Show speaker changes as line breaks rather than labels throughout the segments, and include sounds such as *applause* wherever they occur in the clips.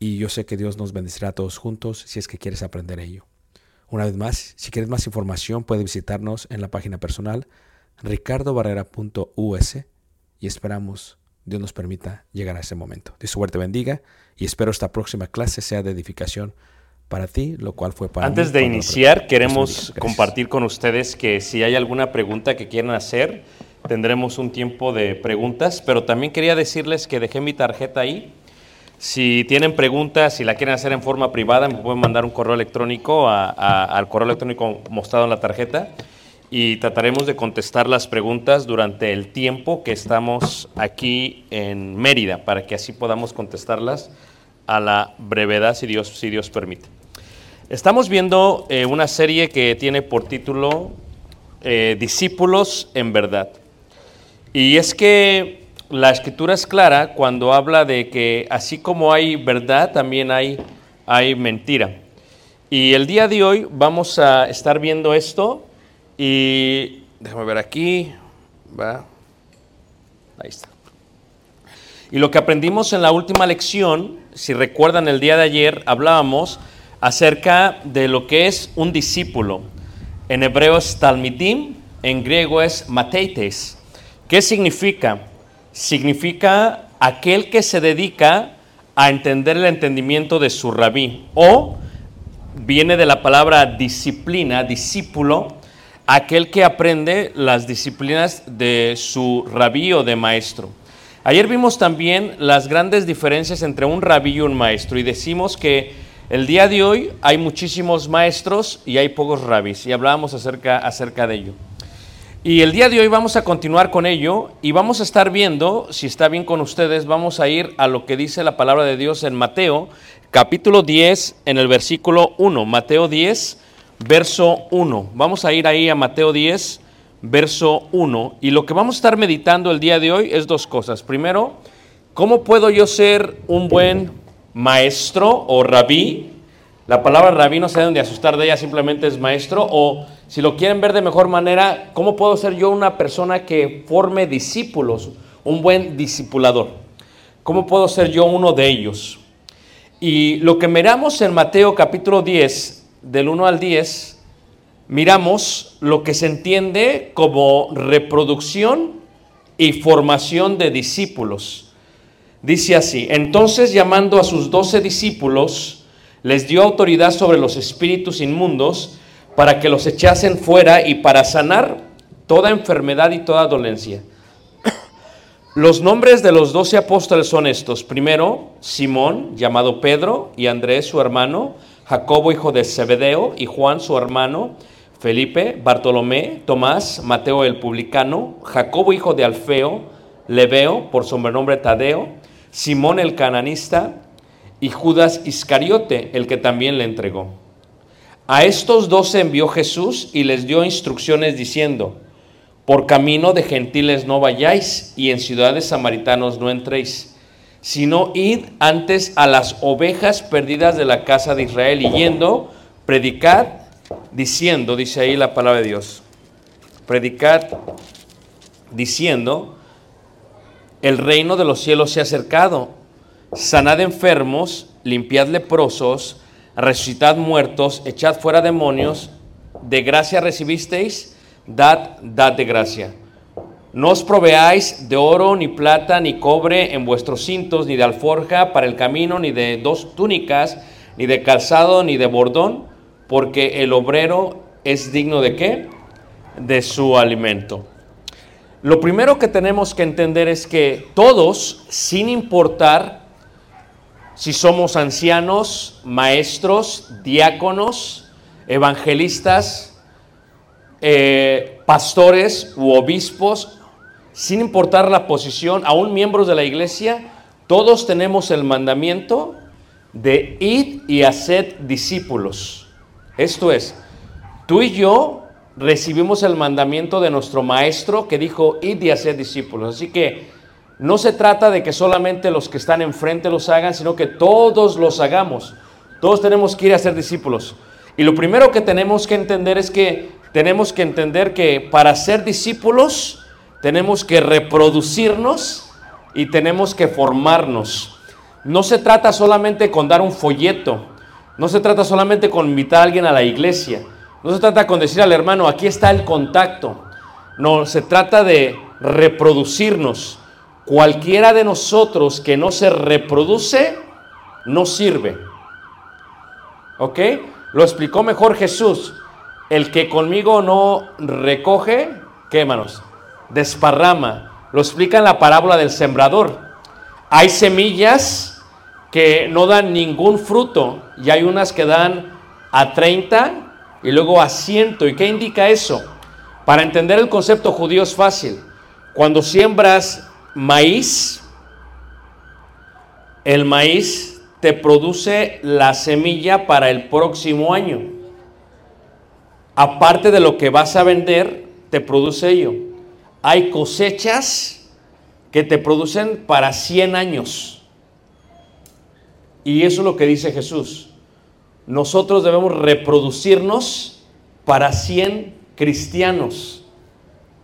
y yo sé que Dios nos bendecirá a todos juntos si es que quieres aprender ello. Una vez más, si quieres más información, puedes visitarnos en la página personal ricardobarrera.us y esperamos Dios nos permita llegar a ese momento. Dios suerte bendiga y espero esta próxima clase sea de edificación para ti, lo cual fue para
Antes
mí
de iniciar, queremos compartir con ustedes que si hay alguna pregunta que quieran hacer, tendremos un tiempo de preguntas, pero también quería decirles que dejé mi tarjeta ahí. Si tienen preguntas, si la quieren hacer en forma privada, me pueden mandar un correo electrónico a- a- al correo electrónico mostrado en la tarjeta y trataremos de contestar las preguntas durante el tiempo que estamos aquí en Mérida, para que así podamos contestarlas a la brevedad, si Dios, si Dios permite. Estamos viendo eh, una serie que tiene por título eh, Discípulos en verdad. Y es que la escritura es clara cuando habla de que así como hay verdad, también hay, hay mentira. Y el día de hoy vamos a estar viendo esto y déjame ver aquí, va, ahí está. Y lo que aprendimos en la última lección, si recuerdan el día de ayer, hablábamos acerca de lo que es un discípulo. En hebreo es talmidim, en griego es mateites. ¿Qué significa? Significa aquel que se dedica
a entender el entendimiento de su rabí. O viene de la palabra disciplina, discípulo, aquel que aprende las disciplinas de su rabí o de maestro. Ayer vimos también las grandes diferencias entre un rabí y un maestro y decimos que el día de hoy hay muchísimos maestros y hay pocos rabis y hablábamos acerca, acerca de ello. Y el día de hoy vamos a continuar con ello y vamos a estar viendo, si está bien con ustedes, vamos a ir a lo que dice la palabra de Dios en Mateo, capítulo 10, en el versículo 1. Mateo 10, verso 1. Vamos a ir ahí a Mateo 10, verso 1. Y lo que vamos a estar meditando el día de hoy es dos cosas. Primero, ¿cómo puedo yo ser un buen maestro o rabí? La palabra rabí no se deben de asustar de ella, simplemente es maestro. O si lo quieren ver de mejor manera, ¿cómo puedo ser yo una persona que forme discípulos, un buen discipulador? ¿Cómo puedo ser yo uno de ellos? Y lo que miramos en Mateo capítulo 10, del 1 al 10, miramos lo que se entiende como reproducción y formación de discípulos. Dice así, entonces llamando a sus doce discípulos, les dio autoridad sobre los espíritus inmundos para que los echasen fuera y para sanar toda enfermedad y toda dolencia. Los nombres de los doce apóstoles son estos. Primero, Simón, llamado Pedro, y Andrés, su hermano, Jacobo, hijo de Zebedeo, y Juan, su hermano, Felipe, Bartolomé, Tomás, Mateo el publicano, Jacobo, hijo de Alfeo, Leveo, por sobrenombre Tadeo, Simón el cananista, y Judas Iscariote, el que también le entregó. A estos dos envió Jesús y les dio instrucciones diciendo, por camino de gentiles no vayáis y en ciudades samaritanos no entréis, sino id antes a las ovejas perdidas de la casa de Israel y yendo, predicad diciendo, dice ahí la palabra de Dios, predicad diciendo, el reino de los cielos se ha acercado, sanad enfermos, limpiad leprosos, resucitad muertos, echad fuera demonios, de gracia recibisteis, dad, dad de gracia. No os proveáis de oro, ni plata, ni cobre en vuestros cintos, ni de alforja para el camino, ni de dos túnicas, ni de calzado, ni de bordón, porque el obrero es digno de qué? De su alimento. Lo primero que tenemos que entender es que todos, sin importar si somos ancianos, maestros, diáconos, evangelistas, eh, pastores u obispos, sin importar la posición, aún miembros de la iglesia, todos tenemos el mandamiento de ir y hacer discípulos. Esto es, tú y yo recibimos el mandamiento de nuestro maestro que dijo, id y hacer discípulos. Así que no se trata de que solamente los que están enfrente los hagan, sino que todos los hagamos. Todos tenemos que ir a ser discípulos. Y lo primero que tenemos que entender es que tenemos que entender que para ser discípulos tenemos que reproducirnos y tenemos que formarnos. No se trata solamente con dar un folleto, no se trata solamente con invitar a alguien a la iglesia, no se trata con decir al hermano, aquí está el contacto. No, se trata de reproducirnos. Cualquiera de nosotros que no se reproduce, no sirve. ¿Ok? Lo explicó mejor Jesús. El que conmigo no recoge, ¿qué hermanos? Desparrama. Lo explica en la parábola del sembrador. Hay semillas que no dan ningún fruto y hay unas que dan a 30 y luego a 100. ¿Y qué indica eso? Para entender el concepto judío es fácil. Cuando siembras maíz, el maíz te produce la semilla para el próximo año. Aparte de lo que vas a vender, te produce ello. Hay cosechas que te producen para 100 años. Y eso es lo que dice Jesús. Nosotros debemos reproducirnos para 100 cristianos,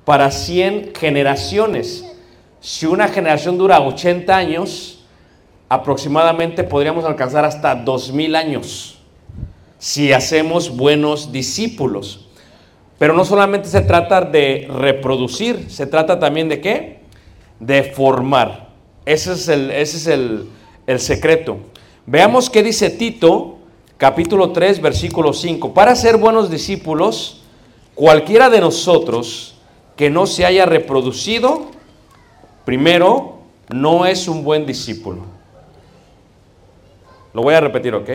para 100 generaciones. Si una generación dura 80 años, aproximadamente podríamos alcanzar hasta 2000 años si hacemos buenos discípulos. Pero no solamente se trata de reproducir, se trata también de qué? De formar. Ese es el, ese es el, el secreto. Veamos qué dice Tito, capítulo 3, versículo 5. Para ser buenos discípulos, cualquiera de nosotros que no se haya reproducido, primero, no es un buen discípulo. Lo voy a repetir, ¿ok?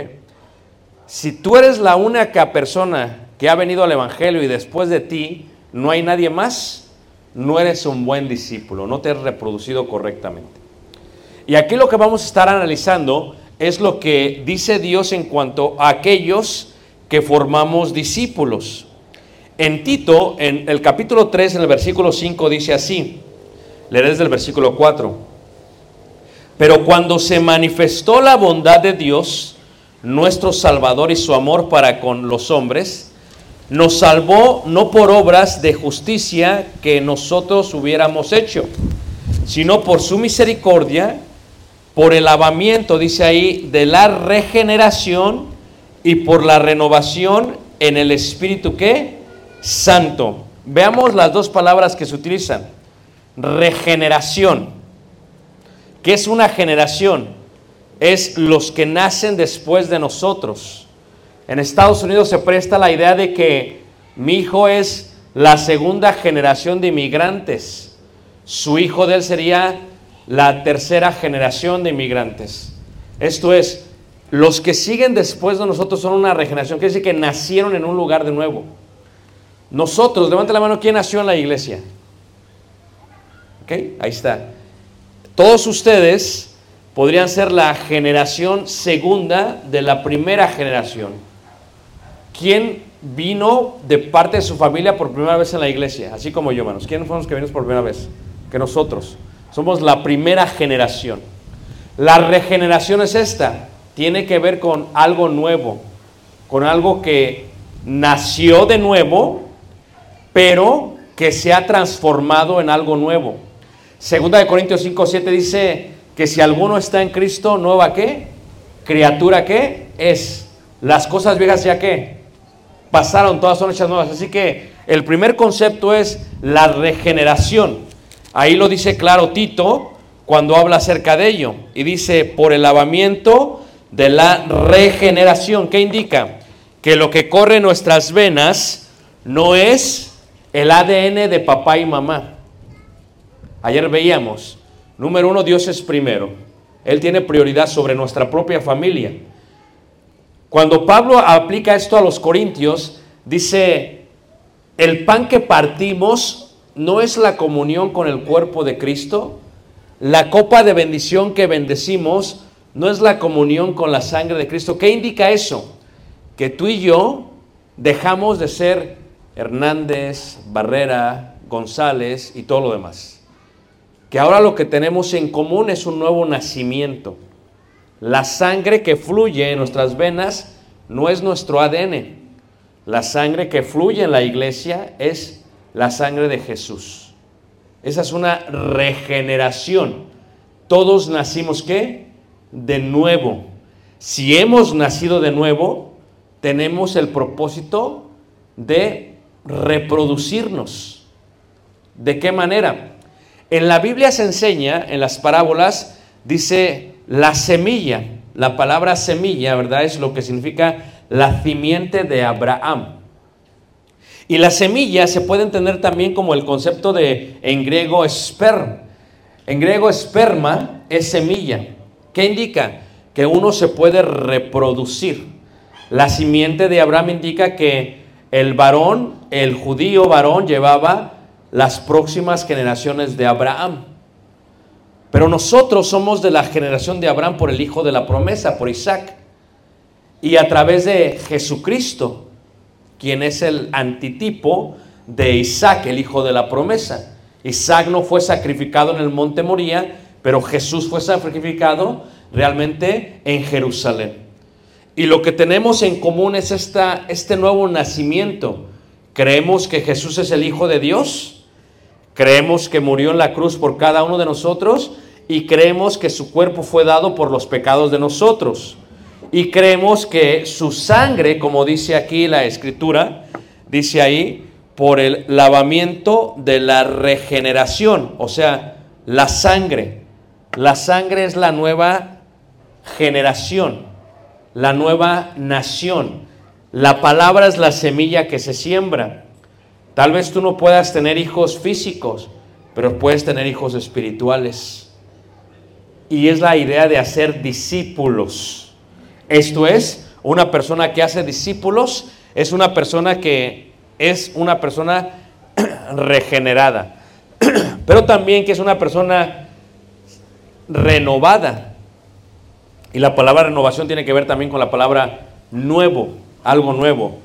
Si tú eres la única persona que ha venido al Evangelio y después de ti no hay nadie más, no eres un buen discípulo, no te has reproducido correctamente. Y aquí lo que vamos a estar analizando es lo que dice Dios en cuanto a aquellos que formamos discípulos. En Tito, en el capítulo 3, en el versículo 5, dice así, leeré desde el versículo 4. Pero cuando se manifestó la bondad de Dios, nuestro Salvador y su amor para con los hombres, nos salvó no por obras de justicia que nosotros hubiéramos hecho, sino por su misericordia, por el lavamiento, dice ahí, de la regeneración y por la renovación en el Espíritu que santo. Veamos las dos palabras que se utilizan. Regeneración. ¿Qué es una generación? Es los que nacen después de nosotros. En Estados Unidos se presta la idea de que mi hijo es la segunda generación de inmigrantes. Su hijo de él sería la tercera generación de inmigrantes. Esto es, los que siguen después de nosotros son una regeneración, quiere decir que nacieron en un lugar de nuevo. Nosotros, levante la mano, ¿quién nació en la iglesia? Ahí está. Todos ustedes podrían ser la generación segunda de la primera generación. ¿Quién vino de parte de su familia por primera vez en la iglesia? Así como yo, hermanos. ¿Quiénes fueron los que vinimos por primera vez? Que nosotros. Somos la primera generación. La regeneración es esta. Tiene que ver con algo nuevo, con algo que nació de nuevo, pero que se ha transformado en algo nuevo. Segunda de Corintios 5, 7 dice que si alguno está en Cristo, nueva qué? Criatura qué? Es. Las cosas viejas ya qué? Pasaron, todas son hechas nuevas. Así que el primer concepto es la regeneración. Ahí lo dice claro Tito cuando habla acerca de ello. Y dice, por el lavamiento de la regeneración. ¿Qué indica? Que lo que corre en nuestras venas no es el ADN de papá y mamá. Ayer veíamos, número uno, Dios es primero. Él tiene prioridad sobre nuestra propia familia. Cuando Pablo aplica esto a los corintios, dice, el pan que partimos no es la comunión con el cuerpo de Cristo, la copa de bendición que bendecimos no es la comunión con la sangre de Cristo. ¿Qué indica eso? Que tú y yo dejamos de ser Hernández, Barrera, González y todo lo demás. Que ahora lo que tenemos en común es un nuevo nacimiento. La sangre que fluye en nuestras venas no es nuestro ADN. La sangre que fluye en la iglesia es la sangre de Jesús. Esa es una regeneración. Todos nacimos qué? De nuevo. Si hemos nacido de nuevo, tenemos el propósito de reproducirnos. ¿De qué manera? En la Biblia se enseña, en las parábolas, dice la semilla. La palabra semilla, ¿verdad? Es lo que significa la simiente de Abraham. Y la semilla se puede entender también como el concepto de, en griego, esperma. En griego, esperma es semilla. ¿Qué indica? Que uno se puede reproducir. La simiente de Abraham indica que el varón, el judío varón, llevaba las próximas generaciones de Abraham. Pero nosotros somos de la generación de Abraham por el hijo de la promesa, por Isaac. Y a través de Jesucristo, quien es el antitipo de Isaac, el hijo de la promesa. Isaac no fue sacrificado en el monte Moría, pero Jesús fue sacrificado realmente en Jerusalén. Y lo que tenemos en común es esta, este nuevo nacimiento. Creemos que Jesús es el Hijo de Dios, creemos que murió en la cruz por cada uno de nosotros y creemos que su cuerpo fue dado por los pecados de nosotros. Y creemos que su sangre, como dice aquí la escritura, dice ahí, por el lavamiento de la regeneración, o sea, la sangre. La sangre es la nueva generación, la nueva nación. La palabra es la semilla que se siembra. Tal vez tú no puedas tener hijos físicos, pero puedes tener hijos espirituales. Y es la idea de hacer discípulos. Esto es, una persona que hace discípulos es una persona que es una persona *clears throat* regenerada, *clears throat* pero también que es una persona renovada. Y la palabra renovación tiene que ver también con la palabra nuevo, algo nuevo.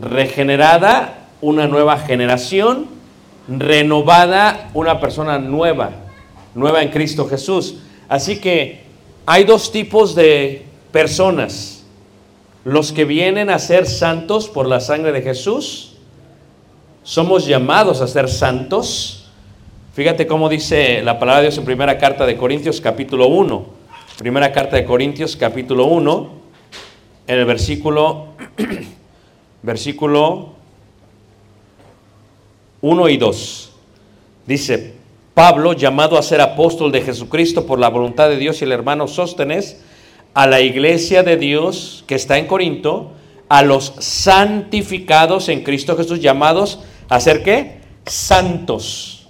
Regenerada, una nueva generación. Renovada, una persona nueva, nueva en Cristo Jesús. Así que hay dos tipos de personas. Los que vienen a ser santos por la sangre de Jesús. Somos llamados a ser santos. Fíjate cómo dice la palabra de Dios en primera carta de Corintios capítulo 1. Primera carta de Corintios capítulo 1, en el versículo, *clears throat* versículo 1 y 2. Dice, Pablo, llamado a ser apóstol de Jesucristo por la voluntad de Dios y el hermano Sóstenes, a la iglesia de Dios que está en Corinto, a los santificados en Cristo Jesús, llamados a ser qué? Santos.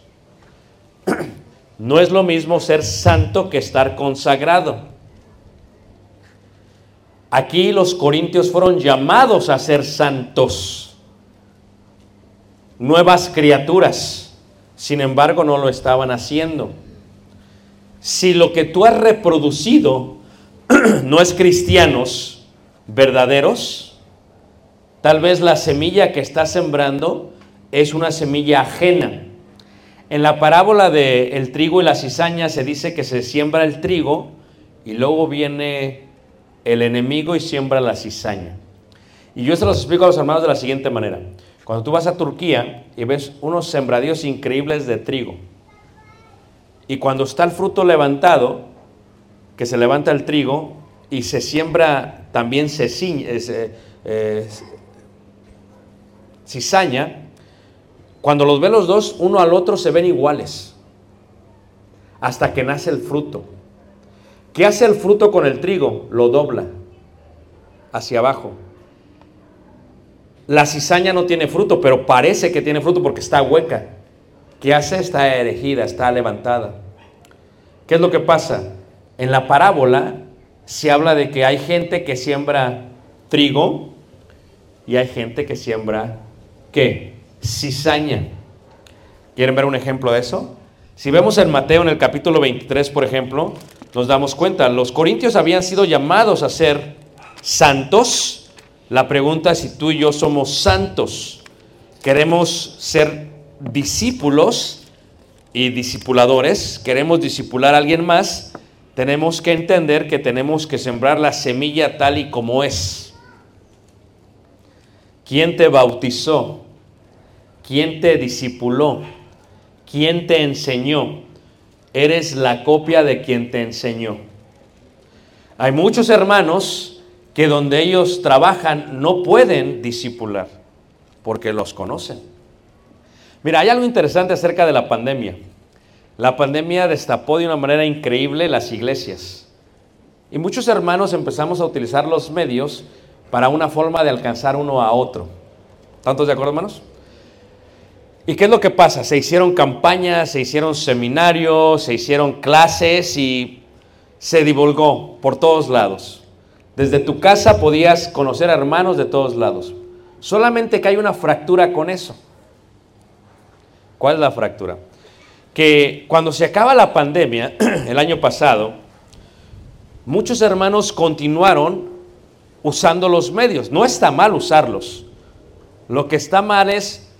*clears throat* No es lo mismo ser santo que estar consagrado. Aquí los corintios fueron llamados a ser santos, nuevas criaturas. Sin embargo, no lo estaban haciendo. Si lo que tú has reproducido *clears throat* no es cristianos verdaderos, tal vez la semilla que estás sembrando es una semilla ajena. En la parábola del el trigo y la cizaña se dice que se siembra el trigo y luego viene el enemigo y siembra la cizaña. Y yo se los explico a los hermanos de la siguiente manera. Cuando tú vas a Turquía y ves unos sembradíos increíbles de trigo, y cuando está el fruto levantado, que se levanta el trigo y se siembra también se eh, eh, cizaña, cuando los ven los dos, uno al otro se ven iguales, hasta que nace el fruto. ¿Qué hace el fruto con el trigo? Lo dobla hacia abajo. La cizaña no tiene fruto, pero parece que tiene fruto porque está hueca. ¿Qué hace? Está erigida, está levantada. ¿Qué es lo que pasa? En la parábola se habla de que hay gente que siembra trigo y hay gente que siembra, ¿qué? Cizaña. ¿Quieren ver un ejemplo de eso? Si vemos en Mateo en el capítulo 23, por ejemplo, nos damos cuenta, los corintios habían sido llamados a ser santos. La pregunta es si tú y yo somos santos. Queremos ser discípulos y discipuladores, queremos discipular a alguien más, tenemos que entender que tenemos que sembrar la semilla tal y como es. ¿Quién te bautizó? ¿Quién te discipuló? ¿Quién te enseñó? Eres la copia de quien te enseñó. Hay muchos hermanos que donde ellos trabajan no pueden discipular porque los conocen. Mira, hay algo interesante acerca de la pandemia. La pandemia destapó de una manera increíble las iglesias. Y muchos hermanos empezamos a utilizar los medios para una forma de alcanzar uno a otro. ¿Tantos de acuerdo, hermanos? ¿Y qué es lo que pasa? Se hicieron campañas, se hicieron seminarios, se hicieron clases y se divulgó por todos lados. Desde tu casa podías conocer a hermanos de todos lados. Solamente que hay una fractura con eso. ¿Cuál es la fractura? que cuando se acaba la pandemia, *clears throat* el año pasado, muchos hermanos continuaron usando los medios. No está mal usarlos. Lo que está mal es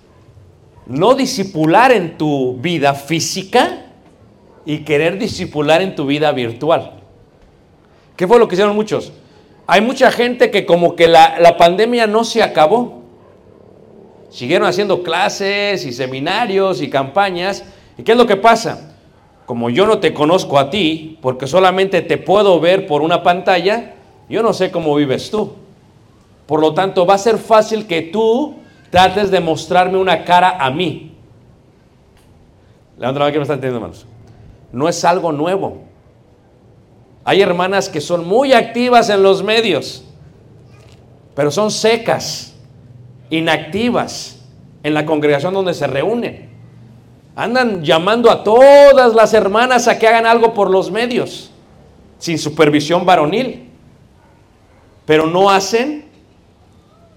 no disipular en tu vida física y querer disipular en tu vida virtual. ¿Qué fue lo que hicieron muchos? Hay mucha gente que como que la, la pandemia no se acabó. Siguieron haciendo clases y seminarios y campañas ¿Y qué es lo que pasa? Como yo no te conozco a ti, porque solamente te puedo ver por una pantalla, yo no sé cómo vives tú. Por lo tanto, va a ser fácil que tú trates de mostrarme una cara a mí. La mano que me están entendiendo, hermanos. No es algo nuevo. Hay hermanas que son muy activas en los medios, pero son secas, inactivas en la congregación donde se reúnen. Andan llamando a todas las hermanas a que hagan algo por los medios, sin supervisión varonil, pero no hacen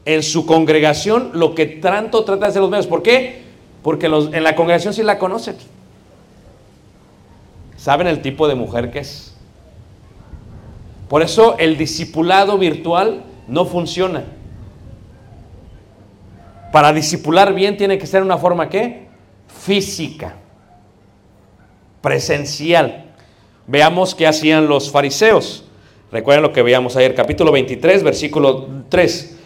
en su congregación lo que tanto trata de hacer los medios. ¿Por qué? Porque en la congregación sí la conocen. ¿Saben el tipo de mujer que es? Por eso el discipulado virtual no funciona. Para discipular bien tiene que ser una forma ¿qué? Física, presencial. Veamos qué hacían los fariseos. Recuerden lo que veíamos ayer, capítulo 23, versículo 3.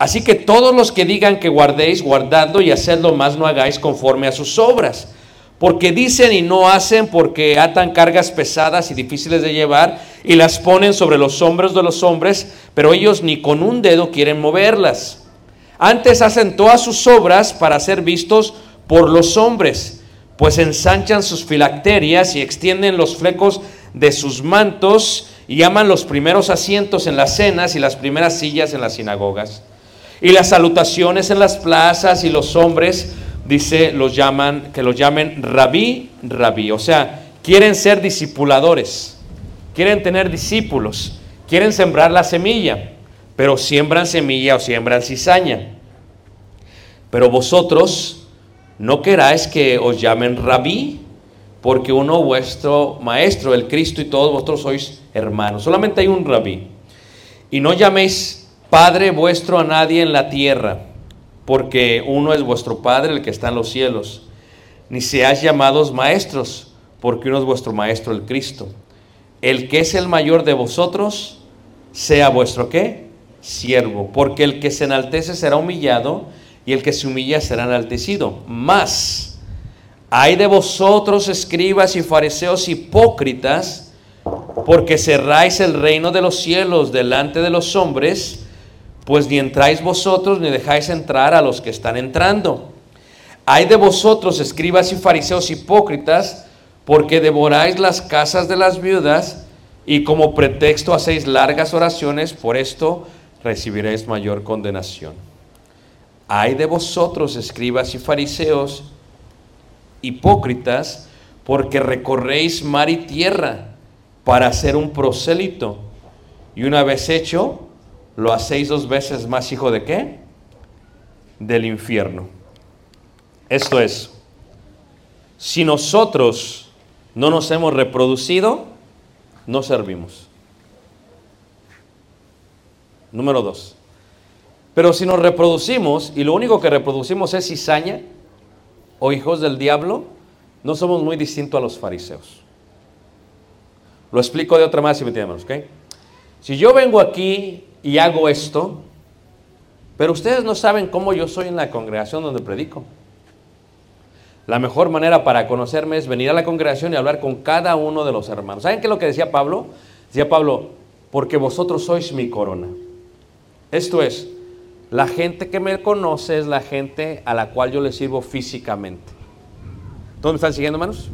Así que todos los que digan que guardéis, guardadlo y hacedlo más no hagáis conforme a sus obras. Porque dicen y no hacen, porque atan cargas pesadas y difíciles de llevar y las ponen sobre los hombros de los hombres, pero ellos ni con un dedo quieren moverlas. Antes hacen todas sus obras para ser vistos por los hombres, pues ensanchan sus filacterias y extienden los flecos de sus mantos y llaman los primeros asientos en las cenas y las primeras sillas en las sinagogas. Y las salutaciones en las plazas y los hombres, dice, los llaman, que los llamen rabí, rabí. O sea, quieren ser discipuladores, quieren tener discípulos, quieren sembrar la semilla, pero siembran semilla o siembran cizaña. Pero vosotros no queráis que os llamen rabí, porque uno vuestro maestro, el Cristo, y todos vosotros sois hermanos. Solamente hay un rabí. Y no llaméis Padre vuestro a nadie en la tierra, porque uno es vuestro Padre, el que está en los cielos. Ni seáis llamados maestros, porque uno es vuestro Maestro, el Cristo. El que es el mayor de vosotros, sea vuestro qué? Siervo, porque el que se enaltece será humillado, y el que se humilla será enaltecido. Más, hay de vosotros, escribas y fariseos hipócritas, porque cerráis el reino de los cielos delante de los hombres, pues ni entráis vosotros ni dejáis entrar a los que están entrando. Hay de vosotros, escribas y fariseos hipócritas, porque devoráis las casas de las viudas y como pretexto hacéis largas oraciones, por esto recibiréis mayor condenación. Hay de vosotros, escribas y fariseos hipócritas, porque recorréis mar y tierra para hacer un prosélito, y una vez hecho, lo hacéis dos veces más hijo de qué? Del infierno. Esto es, si nosotros no nos hemos reproducido, no servimos. Número dos. Pero si nos reproducimos y lo único que reproducimos es cizaña o hijos del diablo, no somos muy distintos a los fariseos. Lo explico de otra manera si me entienden, ¿ok? Si yo vengo aquí y hago esto, pero ustedes no saben cómo yo soy en la congregación donde predico. La mejor manera para conocerme es venir a la congregación y hablar con cada uno de los hermanos. ¿Saben qué es lo que decía Pablo? Decía Pablo, porque vosotros sois mi corona. Esto es, la gente que me conoce es la gente a la cual yo le sirvo físicamente. ¿Todos me están siguiendo, hermanos?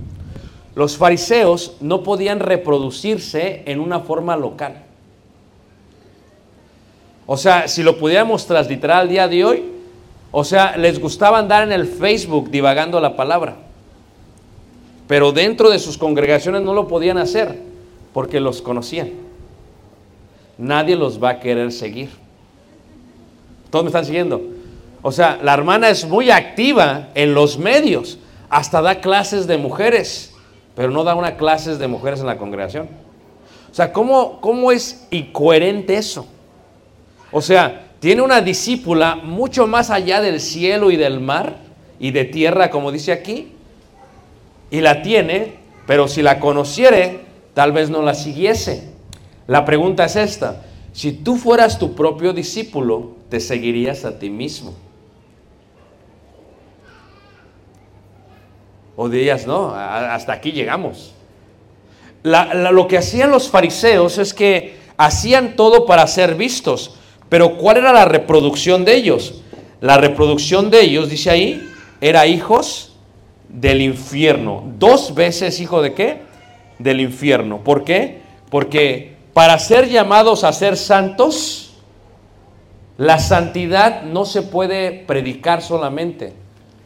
Los fariseos no podían reproducirse en una forma local. O sea, si lo pudiéramos transliterar al día de hoy, o sea, les gustaba andar en el Facebook divagando la palabra. Pero dentro de sus congregaciones no lo podían hacer porque los conocían. Nadie los va a querer seguir. ¿Todos me están siguiendo? O sea, la hermana es muy activa en los medios, hasta da clases de mujeres, pero no da una clases de mujeres en la congregación. O sea, ¿cómo, cómo es incoherente eso? O sea, tiene una discípula mucho más allá del cielo y del mar y de tierra, como dice aquí, y la tiene, pero si la conociere, tal vez no la siguiese. La pregunta es esta, si tú fueras tu propio discípulo, te seguirías a ti mismo. O dirías, no, hasta aquí llegamos. lo que hacían los fariseos es que hacían todo para ser vistos. Pero ¿cuál era la reproducción de ellos? La reproducción de ellos, dice ahí, era hijos del infierno. Dos veces hijo de qué? Del infierno. ¿Por qué? Porque para ser llamados a ser santos, la santidad no se puede predicar solamente.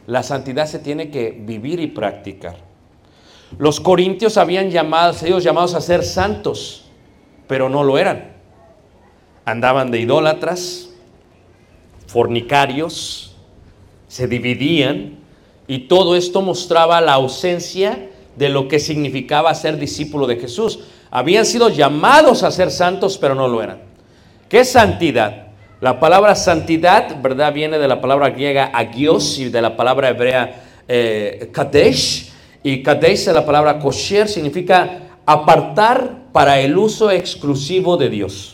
La santidad se tiene que vivir y practicar. Los corintios habían llamado, sido llamados a ser santos, pero no lo eran. Andaban de idólatras, fornicarios, se dividían y todo esto mostraba la ausencia de lo que significaba ser discípulo de Jesús. Habían sido llamados a ser santos, pero no lo eran. ¿Qué es santidad? La palabra santidad, ¿verdad? Viene de la palabra griega agios y de la palabra hebrea eh, kadesh. Y kadesh de la palabra kosher significa apartar para el uso exclusivo de Dios.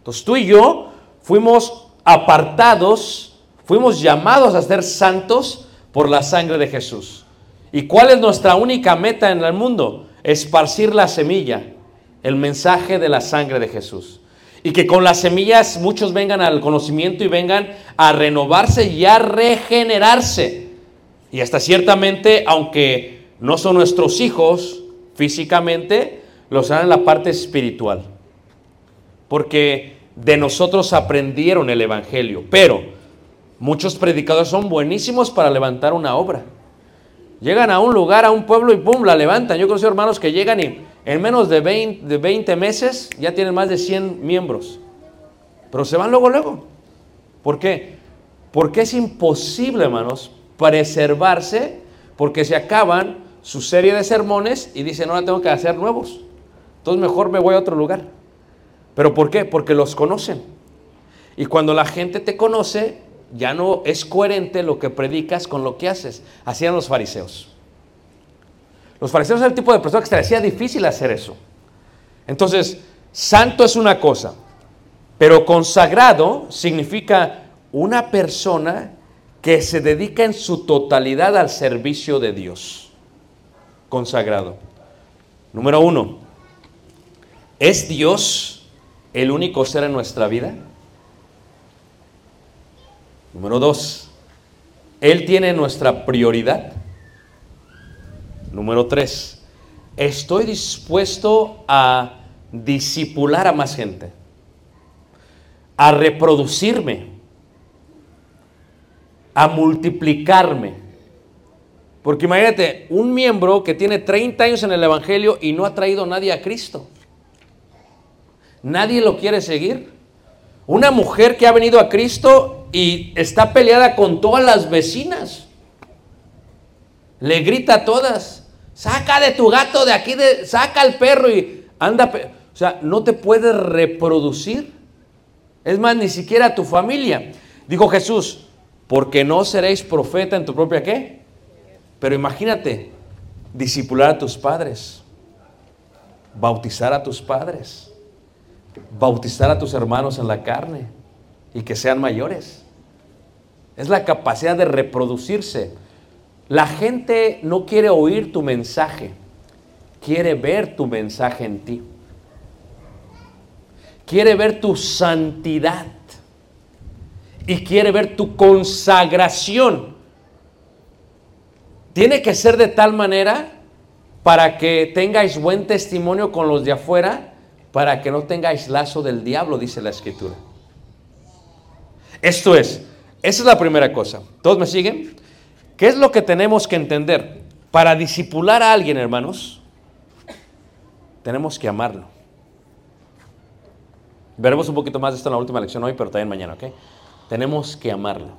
Entonces tú y yo fuimos apartados, fuimos llamados a ser santos por la sangre de Jesús. ¿Y cuál es nuestra única meta en el mundo? Esparcir la semilla, el mensaje de la sangre de Jesús. Y que con las semillas muchos vengan al conocimiento y vengan a renovarse y a regenerarse. Y hasta ciertamente, aunque no son nuestros hijos físicamente, los serán en la parte espiritual. Porque de nosotros aprendieron el Evangelio. Pero muchos predicadores son buenísimos para levantar una obra. Llegan a un lugar, a un pueblo y ¡pum! la levantan. Yo conozco hermanos que llegan y en menos de 20, de 20 meses ya tienen más de 100 miembros. Pero se van luego, luego. ¿Por qué? Porque es imposible, hermanos, preservarse porque se acaban su serie de sermones y dicen, ahora tengo que hacer nuevos. Entonces mejor me voy a otro lugar. ¿Pero por qué? Porque los conocen. Y cuando la gente te conoce, ya no es coherente lo que predicas con lo que haces. Hacían los fariseos. Los fariseos eran el tipo de personas que se hacía difícil hacer eso. Entonces, santo es una cosa, pero consagrado significa una persona que se dedica en su totalidad al servicio de Dios. Consagrado. Número uno, ¿es Dios el único ser en nuestra vida? Número dos, Él tiene nuestra prioridad. Número tres, estoy dispuesto a disipular a más gente, a reproducirme, a multiplicarme. Porque imagínate, un miembro que tiene 30 años en el Evangelio y no ha traído a nadie a Cristo. Nadie lo quiere seguir. Una mujer que ha venido a Cristo y está peleada con todas las vecinas. Le grita a todas, saca de tu gato de aquí, saca al perro y anda. O sea, no te puedes reproducir. Es más, ni siquiera tu familia. Dijo Jesús, porque no seréis profeta en tu propia qué. Pero imagínate, disipular a tus padres, bautizar a tus padres, bautizar a tus hermanos en la carne y que sean mayores. Es la capacidad de reproducirse. La gente no quiere oír tu mensaje, quiere ver tu mensaje en ti. Quiere ver tu santidad y quiere ver tu consagración. Tiene que ser de tal manera para que tengáis buen testimonio con los de afuera, para que no tengáis lazo del diablo, dice la escritura. Esto es, esa es la primera cosa. ¿Todos me siguen? ¿Qué es lo que tenemos que entender? Para disipular a alguien, hermanos, tenemos que amarlo. Veremos un poquito más de esto en la última lección hoy, pero también mañana, ¿ok? Tenemos que amarlo.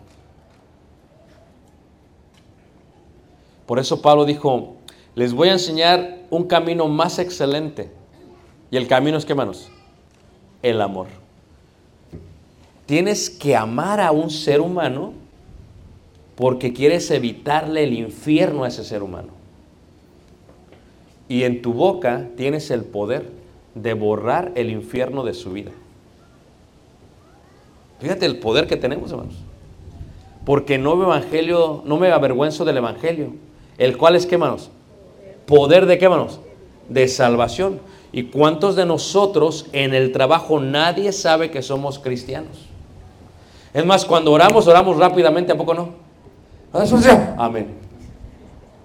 Por eso Pablo dijo, les voy a enseñar un camino más excelente. Y el camino es qué, hermanos? El amor. Tienes que amar a un ser humano porque quieres evitarle el infierno a ese ser humano. Y en tu boca tienes el poder de borrar el infierno de su vida. Fíjate el poder que tenemos, hermanos. Porque no me evangelio, no me avergüenzo del evangelio, el cual es qué, hermanos? Poder de qué, hermanos? De salvación. ¿Y cuántos de nosotros en el trabajo nadie sabe que somos cristianos? Es más, cuando oramos, oramos rápidamente, ¿a poco no? Amén.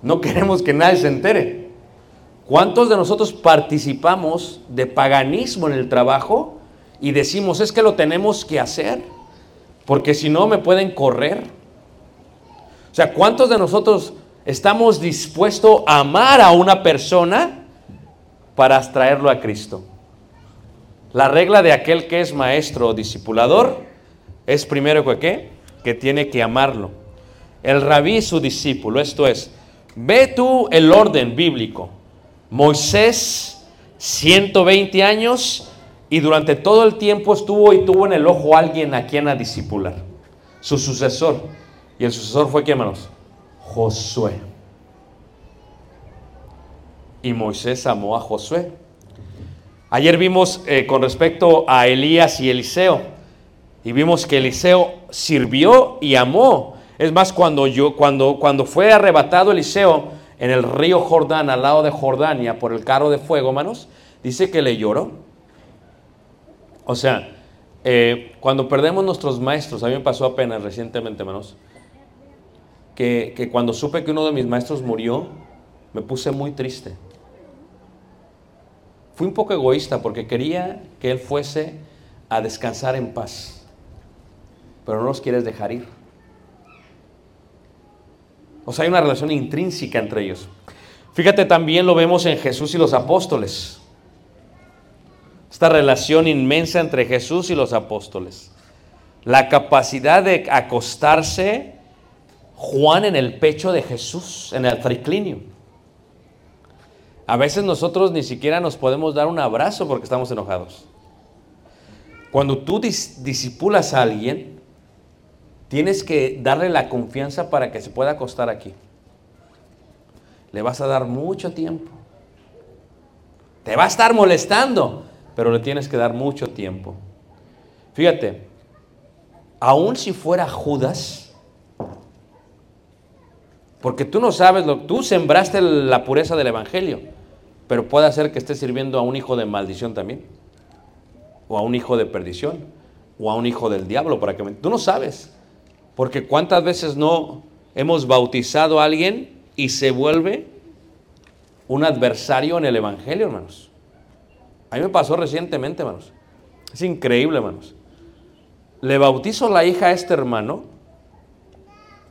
No queremos que nadie se entere. ¿Cuántos de nosotros participamos de paganismo en el trabajo y decimos, es que lo tenemos que hacer? Porque si no me pueden correr. O sea, ¿cuántos de nosotros estamos dispuestos a amar a una persona para traerlo a Cristo? La regla de aquel que es maestro o discipulador es primero que qué? Que tiene que amarlo. El rabí su discípulo, esto es, ve tú el orden bíblico. Moisés, 120 años, y durante todo el tiempo estuvo y tuvo en el ojo a alguien a quien a discipular, su sucesor. Y el sucesor fue, ¿quién, hermanos? Josué. Y Moisés amó a Josué. Ayer vimos eh, con respecto a Elías y Eliseo, y vimos que Eliseo sirvió y amó. Es más, cuando, yo, cuando, cuando fue arrebatado Eliseo en el río Jordán, al lado de Jordania, por el carro de fuego, hermanos, dice que le lloró. O sea, eh, cuando perdemos nuestros maestros, a mí me pasó apenas recientemente, hermanos, que, que cuando supe que uno de mis maestros murió, me puse muy triste. Fui un poco egoísta porque quería que él fuese a descansar en paz, pero no los quieres dejar ir. O sea, hay una relación intrínseca entre ellos. Fíjate, también lo vemos en Jesús y los apóstoles. Esta relación inmensa entre Jesús y los apóstoles. La capacidad de acostarse Juan en el pecho de Jesús, en el triclinio. A veces nosotros ni siquiera nos podemos dar un abrazo porque estamos enojados. Cuando tú dis disipulas a alguien, tienes que darle la confianza para que se pueda acostar aquí. Le vas a dar mucho tiempo. Te va a estar molestando, pero le tienes que dar mucho tiempo. Fíjate, aun si fuera Judas, porque tú no sabes, lo, tú sembraste la pureza del Evangelio, pero puede ser que estés sirviendo a un hijo de maldición también, o a un hijo de perdición, o a un hijo del diablo, para que tú no sabes, porque cuántas veces no hemos bautizado a alguien y se vuelve un adversario en el Evangelio, hermanos. A mí me pasó recientemente, hermanos. Es increíble, hermanos. Le bautizo la hija a este hermano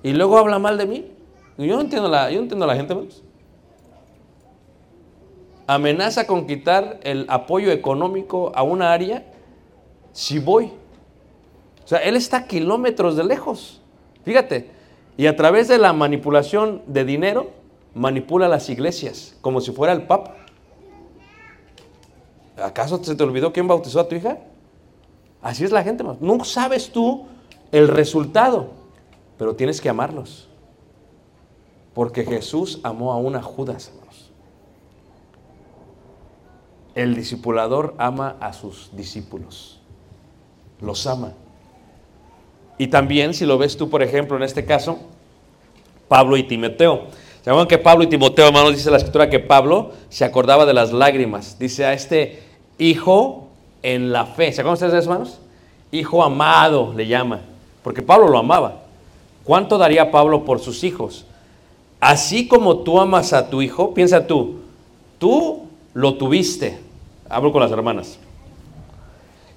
y luego habla mal de mí. Yo no entiendo la, yo no entiendo a la gente, hermanos. Amenaza con quitar el apoyo económico a una área si voy. O sea, él está a kilómetros de lejos. Fíjate. Y a través de la manipulación de dinero, manipula las iglesias como si fuera el Papa. ¿Acaso se te olvidó quién bautizó a tu hija? Así es la gente. No sabes tú el resultado, pero tienes que amarlos. Porque Jesús amó a una Judas. El discipulador ama a sus discípulos. Los ama. Y también, si lo ves tú, por ejemplo, en este caso, Pablo y Timoteo. ¿Se acuerdan que Pablo y Timoteo, hermanos, dice la escritura que Pablo se acordaba de las lágrimas? Dice a este hijo en la fe. ¿Se acuerdan ustedes de hermanos? Hijo amado le llama, porque Pablo lo amaba. ¿Cuánto daría Pablo por sus hijos? Así como tú amas a tu hijo, piensa tú, tú lo tuviste. Hablo con las hermanas.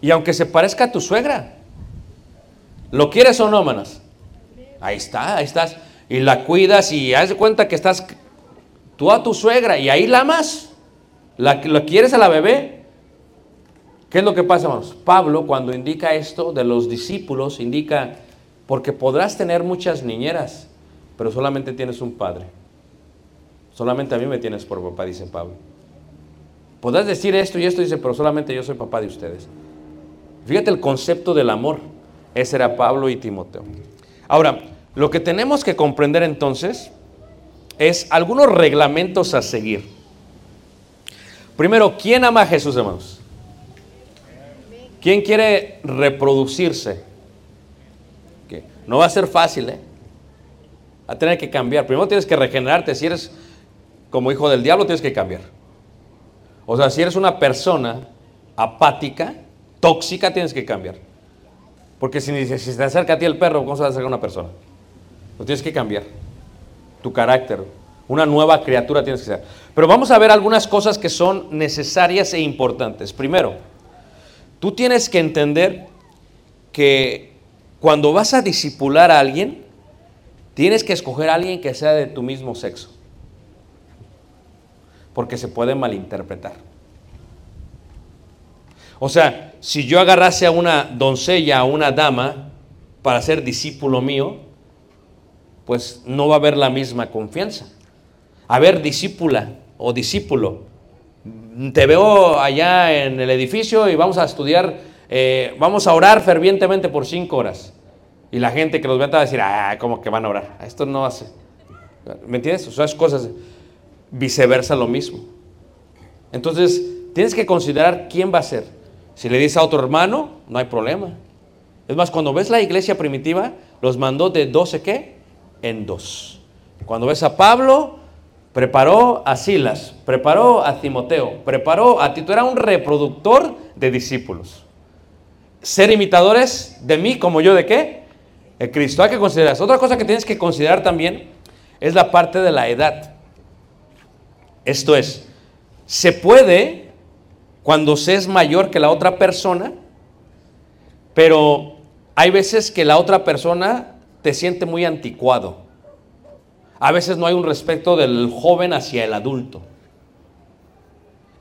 Y aunque se parezca a tu suegra, ¿lo quieres o no, hermanas? Ahí está, ahí estás. Y la cuidas y haz de cuenta que estás tú a tu suegra y ahí la amas. ¿La, ¿La quieres a la bebé? ¿Qué es lo que pasa, hermanos? Pablo, cuando indica esto de los discípulos, indica, porque podrás tener muchas niñeras, pero solamente tienes un padre. Solamente a mí me tienes por papá, dice Pablo. Podrás decir esto y esto, dice, pero solamente yo soy papá de ustedes. Fíjate el concepto del amor. Ese era Pablo y Timoteo. Ahora, lo que tenemos que comprender entonces es algunos reglamentos a seguir. Primero, ¿quién ama a Jesús, hermanos? ¿Quién quiere reproducirse? No va a ser fácil, ¿eh? Va a tener que cambiar. Primero tienes que regenerarte. Si eres como hijo del diablo, tienes que cambiar. O sea, si eres una persona apática, tóxica, tienes que cambiar. Porque si, si te acerca a ti el perro, ¿cómo se va a acercar una persona? Lo tienes que cambiar. Tu carácter. Una nueva criatura tienes que ser. Pero vamos a ver algunas cosas que son necesarias e importantes. Primero, tú tienes que entender que cuando vas a disipular a alguien, tienes que escoger a alguien que sea de tu mismo sexo. Porque se puede malinterpretar. O sea, si yo agarrase a una doncella, a una dama, para ser discípulo mío, pues no va a haber la misma confianza. A ver, discípula o discípulo, te veo allá en el edificio y vamos a estudiar, eh, vamos a orar fervientemente por cinco horas. Y la gente que los vea va a decir, ah, ¿cómo que van a orar? Esto no hace. ¿Me entiendes? O sea, es cosas, viceversa lo mismo. Entonces, tienes que considerar quién va a ser. Si le dices a otro hermano, no hay problema. Es más, cuando ves la iglesia primitiva, los mandó de 12 qué? En dos. Cuando ves a Pablo, preparó a Silas, preparó a Timoteo, preparó a Tito. Era un reproductor de discípulos. Ser imitadores de mí como yo de qué? De Cristo. Hay que considerar. Otra cosa que tienes que considerar también es la parte de la edad. Esto es, se puede cuando se es mayor que la otra persona, pero hay veces que la otra persona te siente muy anticuado. A veces no hay un respeto del joven hacia el adulto.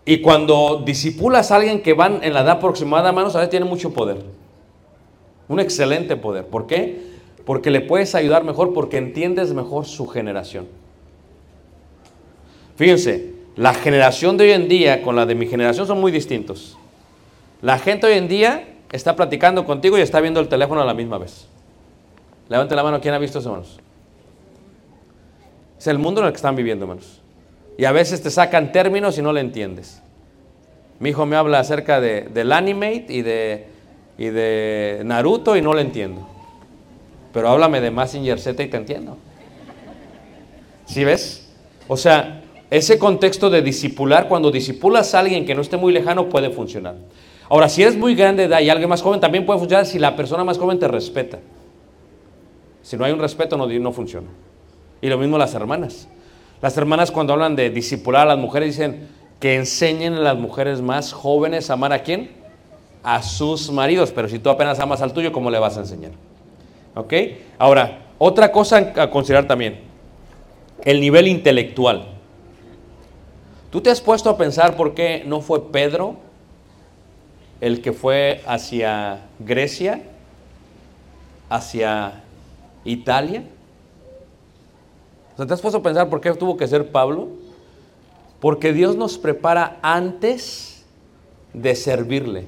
Y cuando disipulas a alguien que van en la edad aproximada, hermanos, a veces tiene mucho poder. Un excelente poder. ¿Por qué? Porque le puedes ayudar mejor, porque entiendes mejor su generación. Fíjense, la generación de hoy en día con la de mi generación son muy distintos. La gente hoy en día está platicando contigo y está viendo el teléfono a la misma vez. Levante la mano, ¿quién ha visto eso, hermanos? Es el mundo en el que están viviendo, hermanos. Y a veces te sacan términos y no le entiendes. Mi hijo me habla acerca de, del animate y de, y de Naruto y no le entiendo. Pero háblame de Massinger Z y te entiendo. ¿Sí ves? O sea, ese contexto de disipular, cuando disipulas a alguien que no esté muy lejano, puede funcionar. Ahora, si eres muy grande de edad y alguien más joven, también puede funcionar si la persona más joven te respeta. Si no hay un respeto, no, no funciona. Y lo mismo las hermanas. Las hermanas cuando hablan de disipular a las mujeres dicen que enseñen a las mujeres más jóvenes a amar a quién? A sus maridos. Pero si tú apenas amas al tuyo, ¿cómo le vas a enseñar? ¿Ok? Ahora, otra cosa a considerar también. El nivel intelectual. ¿Tú te has puesto a pensar por qué no fue Pedro el que fue hacia Grecia, hacia Italia? ¿Te has puesto a pensar por qué tuvo que ser Pablo? Porque Dios nos prepara antes de servirle.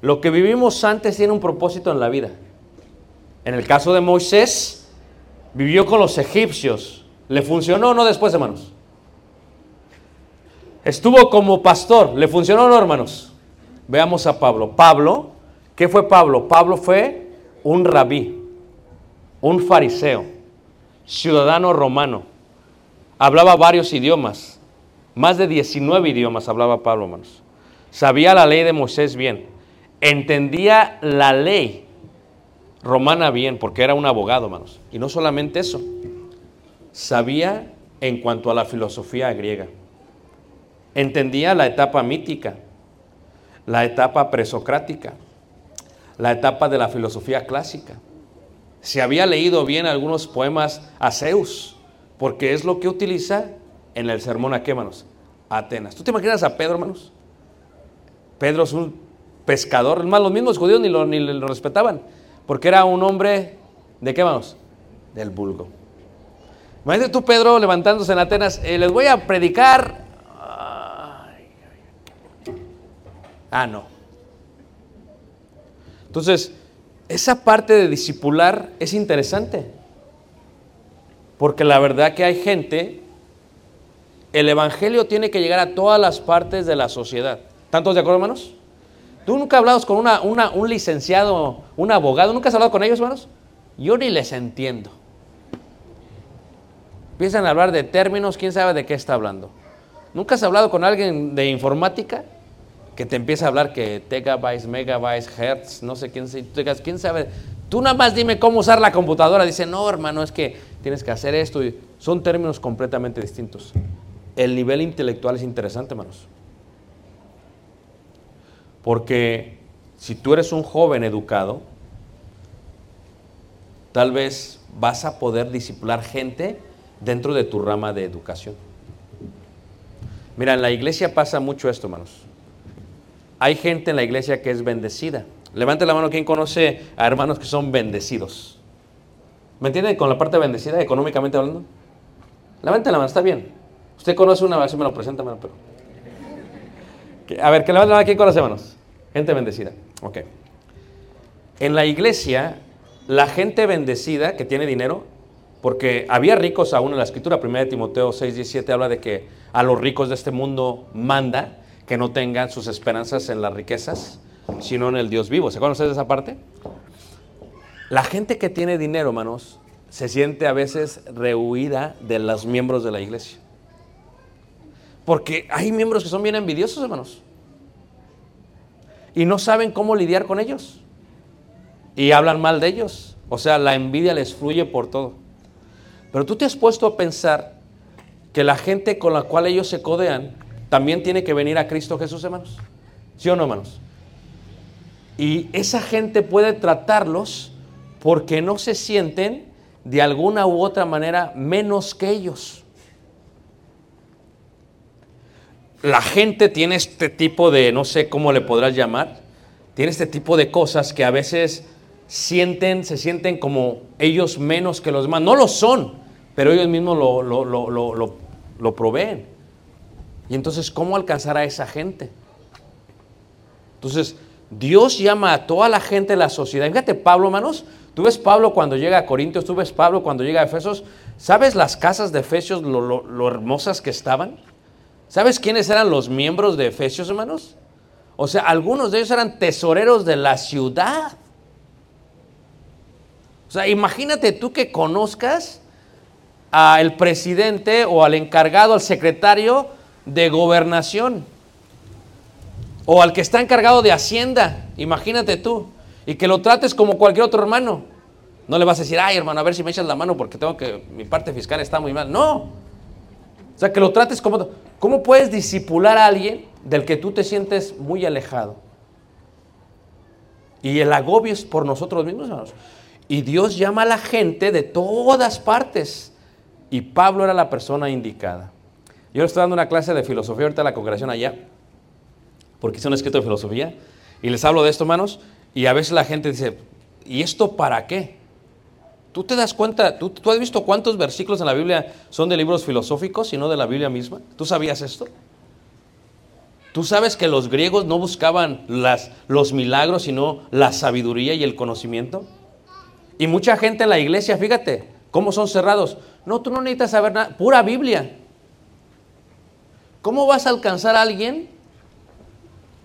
Lo que vivimos antes tiene un propósito en la vida. En el caso de Moisés, vivió con los egipcios. ¿Le funcionó o no después, hermanos? Estuvo como pastor. ¿Le funcionó o no, hermanos? Veamos a Pablo. Pablo, ¿qué fue Pablo? Pablo fue un rabí, un fariseo, ciudadano romano. Hablaba varios idiomas. Más de 19 idiomas hablaba Pablo, hermanos. Sabía la ley de Moisés bien. Entendía la ley romana bien, porque era un abogado, hermanos. Y no solamente eso. Sabía en cuanto a la filosofía griega. Entendía la etapa mítica, la etapa presocrática, la etapa de la filosofía clásica. Se había leído bien algunos poemas a Zeus, porque es lo que utiliza en el sermón a qué, hermanos? A Atenas. ¿Tú te imaginas a Pedro, hermanos? Pedro es un pescador, más los mismos judíos ni lo, ni lo respetaban, porque era un hombre de qué, hermanos? Del vulgo. Imagínate tú, Pedro, levantándose en Atenas, eh, les voy a predicar Ah, no. Entonces, esa parte de discipular es interesante. Porque la verdad que hay gente, el Evangelio tiene que llegar a todas las partes de la sociedad. ¿Tantos de acuerdo, hermanos? ¿Tú nunca has hablado con un licenciado, un abogado? ¿Nunca has hablado con ellos, hermanos? Yo ni les entiendo. Empiezan a hablar de términos, quién sabe de qué está hablando. ¿Nunca has hablado con alguien de informática? Que te empieza a hablar que tegabytes, megabytes, hertz, no sé quién, quién sabe. Tú nada más dime cómo usar la computadora. Dice, no, hermano, es que tienes que hacer esto. Son términos completamente distintos. El nivel intelectual es interesante, hermanos. Porque si tú eres un joven educado, tal vez vas a poder disipular gente dentro de tu rama de educación. Mira, en la iglesia pasa mucho esto, hermanos. Hay gente en la iglesia que es bendecida. Levante la mano quien conoce a hermanos que son bendecidos. ¿Me entienden con la parte bendecida, económicamente hablando? Levante la mano, está bien. Usted conoce una, vez me lo presenta, hermano, pero... A ver, que levante la mano, ¿quién conoce, hermanos? Gente bendecida. Ok. En la iglesia, la gente bendecida que tiene dinero, porque había ricos aún en la escritura, 1 Timoteo 6, 17 habla de que a los ricos de este mundo manda que no tengan sus esperanzas en las riquezas, sino en el Dios vivo. ¿Se acuerdan ustedes de esa parte? La gente que tiene dinero, hermanos, se siente a veces rehuida de los miembros de la iglesia. Porque hay miembros que son bien envidiosos, hermanos. Y no saben cómo lidiar con ellos. Y hablan mal de ellos. O sea, la envidia les fluye por todo. Pero tú te has puesto a pensar que la gente con la cual ellos se codean también tiene que venir a Cristo Jesús, hermanos. ¿Sí o no, hermanos? Y esa gente puede tratarlos porque no se sienten de alguna u otra manera menos que ellos. La gente tiene este tipo de, no sé cómo le podrás llamar, tiene este tipo de cosas que a veces sienten, se sienten como ellos menos que los demás. No lo son, pero ellos mismos lo, lo, lo, lo, proveen. Y entonces, ¿cómo alcanzar a esa gente? Entonces, Dios llama a toda la gente de la sociedad. Fíjate, Pablo, hermanos, tú ves Pablo cuando llega a Corintios, tú ves Pablo cuando llega a Efesos. ¿Sabes las casas de Efesios, lo, lo- hermosas que estaban? ¿Sabes quiénes eran los miembros de Efesios, hermanos? O sea, algunos de ellos eran tesoreros de la ciudad. O sea, imagínate tú que conozcas al presidente o al encargado, al secretario de gobernación o al que está encargado de Hacienda, imagínate tú, y que lo trates como cualquier otro hermano. No le vas a decir, ay hermano, a ver si me echas la mano porque tengo que, mi parte fiscal está muy mal. No. O sea, que lo trates como... ¿Cómo puedes disipular a alguien del que tú te sientes muy alejado? Y el agobio es por nosotros mismos, hermanos. Y Dios llama a la gente de todas partes. Y Pablo era la persona indicada. Yo estoy dando una clase de filosofía ahorita a la congregación allá porque hice un escrito de filosofía, y les hablo de esto, hermanos, y a veces la gente dice, ¿y esto para qué? ¿Tú te das cuenta, tú, tú has visto cuántos versículos en la Biblia son de libros filosóficos y no de la Biblia misma? ¿Tú sabías esto? ¿Tú sabes que los griegos no buscaban las, los milagros, sino la sabiduría y el conocimiento? Y mucha gente en la iglesia, fíjate, cómo son cerrados. No, tú no necesitas saber nada, pura Biblia. ¿Cómo vas a alcanzar a alguien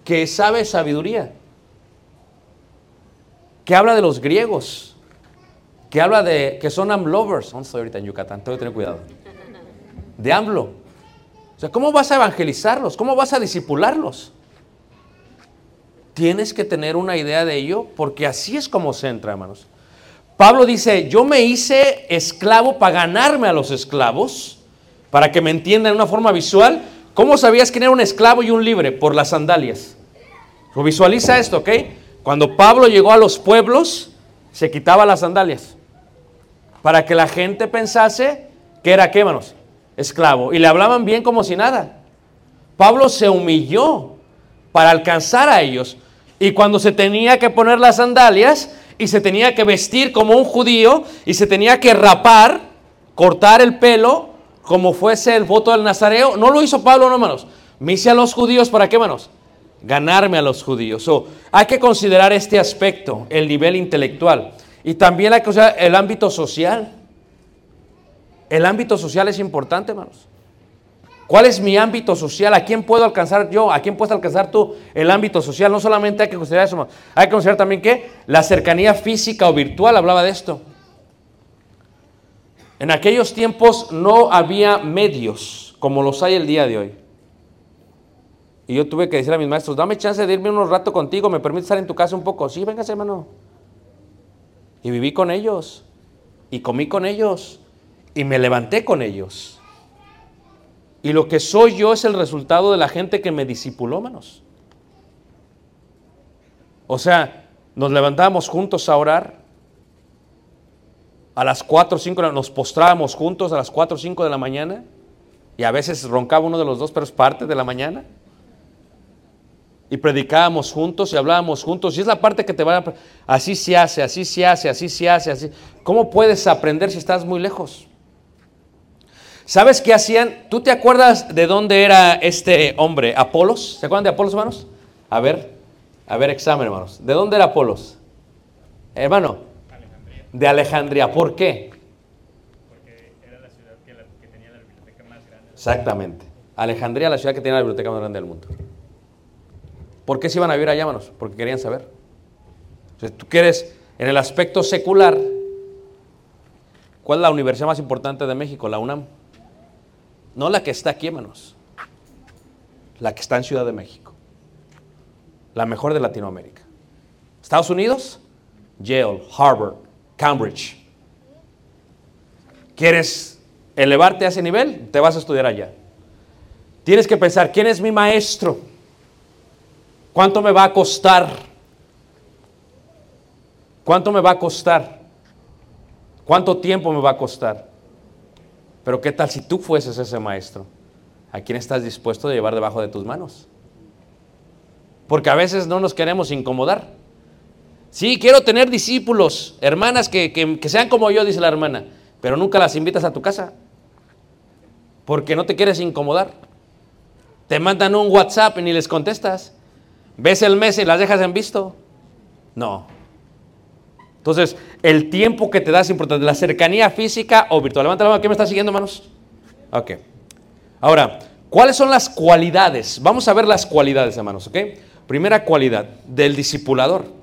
que sabe sabiduría, que habla de los griegos, que habla de que son amlovers. ¿Dónde estoy ahorita en Yucatán? Tengo que tener cuidado. De AMLO. O sea, ¿cómo vas a evangelizarlos? ¿Cómo vas a disipularlos? Tienes que tener una idea de ello porque así es como se entra, hermanos. Pablo dice, yo me hice esclavo para ganarme a los esclavos, para que me entiendan de una forma visual. ¿Cómo sabías quién era un esclavo y un libre? Por las sandalias. Lo visualiza esto, ¿ok? Cuando Pablo llegó a los pueblos, se quitaba las sandalias. Para que la gente pensase que era, ¿qué? Esclavo. Y le hablaban bien como si nada. Pablo se humilló para alcanzar a ellos. Y cuando se tenía que poner las sandalias y se tenía que vestir como un judío y se tenía que rapar, cortar el pelo, como fuese el voto del nazareo, no lo hizo Pablo, no, hermanos. Me hice a los judíos, ¿para qué, hermanos? Ganarme a los judíos. So, hay que considerar este aspecto, el nivel intelectual. Y también hay que considerar el ámbito social. El ámbito social es importante, hermanos. ¿Cuál es mi ámbito social? ¿A quién puedo alcanzar yo? ¿A quién puedes alcanzar tú el ámbito social? No solamente hay que considerar eso, hermano. hay que considerar también que la cercanía física o virtual, hablaba de esto. En aquellos tiempos no había medios como los hay el día de hoy. Y yo tuve que decir a mis maestros, dame chance de irme unos rato contigo, ¿me permite estar en tu casa un poco? Sí, véngase, hermano. Y viví con ellos. Y comí con ellos. y me levanté con ellos. Y lo que soy yo es el resultado de la gente que me discipuló, manos. O sea, nos levantábamos juntos a orar. A las 4 o 5 nos postrábamos juntos a las 4 o 5 de la mañana. Y a veces roncaba uno de los dos, pero es parte de la mañana. Y predicábamos juntos y hablábamos juntos. Y es la parte que te va a... Así se hace, así se hace, así se hace, así. ¿Cómo puedes aprender si estás muy lejos? ¿Sabes qué hacían? ¿Tú te acuerdas de dónde era este hombre? Apolos. ¿Se acuerdan de Apolos, hermanos? A ver, a ver, examen, hermanos. ¿De dónde era Apolos? Hermano. De Alejandría. ¿Por qué?
porque era la ciudad que, la- que tenía la biblioteca más grande.
Exactamente. Alejandría, la ciudad que tiene la biblioteca más grande del mundo. ¿Por qué se iban a vivir allá, hermanos? Porque querían saber. Si tú quieres, en el aspecto secular, ¿cuál es la universidad más importante de México? La UNAM. No la que está aquí, hermanos. La que está en Ciudad de México. La mejor de Latinoamérica. Estados Unidos, Yale, Harvard, Cambridge. ¿Quieres elevarte a ese nivel? Te vas a estudiar allá. Tienes que pensar, ¿quién es mi maestro? ¿Cuánto me va a costar? ¿Cuánto me va a costar? ¿Cuánto tiempo me va a costar? Pero ¿qué tal si tú fueses ese maestro? ¿A quién estás dispuesto a llevar debajo de tus manos? Porque a veces no nos queremos incomodar. Sí, quiero tener discípulos, hermanas que, que- sean como yo, dice la hermana, pero nunca las invitas a tu casa. Porque no te quieres incomodar. Te mandan un WhatsApp y ni les contestas. Ves el mes y las dejas en visto. No. Entonces, el tiempo que te das es importante. La cercanía física o virtual. Levanta la mano. ¿Quién me está siguiendo, hermanos? Ok. Ahora, ¿cuáles son las cualidades? Vamos a ver las cualidades, hermanos, ¿ok? Primera cualidad del discipulador.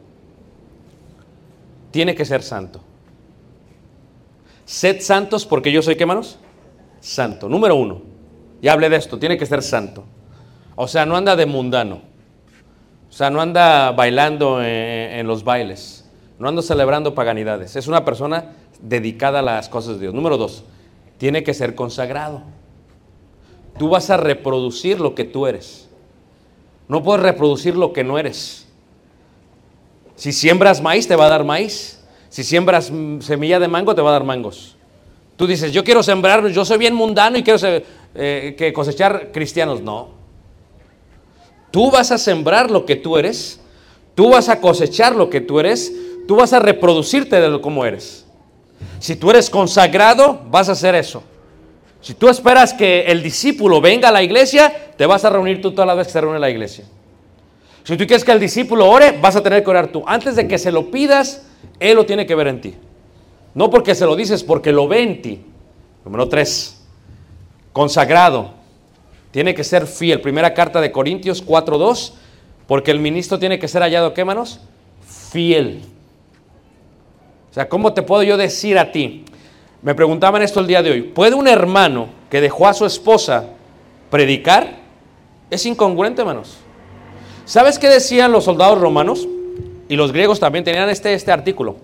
Tiene que ser santo. Sed santos porque yo soy, ¿qué, hermanos? Santo. Número uno. Ya hablé de esto. Tiene que ser santo. O sea, no anda de mundano. O sea, no anda bailando en, en los bailes. No anda celebrando paganidades. Es una persona dedicada a las cosas de Dios. Número dos. Tiene que ser consagrado. Tú vas a reproducir lo que tú eres. No puedes reproducir lo que no eres. Si siembras maíz, te va a dar maíz. Si siembras semilla de mango, te va a dar mangos. Tú dices, yo quiero sembrar, yo soy bien mundano y quiero eh, que cosechar cristianos. No. Tú vas a sembrar lo que tú eres. Tú vas a cosechar lo que tú eres. Tú vas a reproducirte de lo como eres. Si tú eres consagrado, vas a hacer eso. Si tú esperas que el discípulo venga a la iglesia, te vas a reunir tú todas las veces que se reúne la iglesia. Si tú quieres que el discípulo ore, vas a tener que orar tú. Antes de que se lo pidas, él lo tiene que ver en ti. No porque se lo dices, porque lo ve en ti. Número tres, consagrado. Tiene que ser fiel. Primera carta de Corintios 4.2, porque el ministro tiene que ser hallado, ¿qué manos? Fiel. O sea, ¿cómo te puedo yo decir a ti? Me preguntaban esto el día de hoy. ¿Puede un hermano que dejó a su esposa predicar? Es incongruente, hermanos. ¿Sabes qué decían los soldados romanos? Y los griegos también tenían este, este artículo.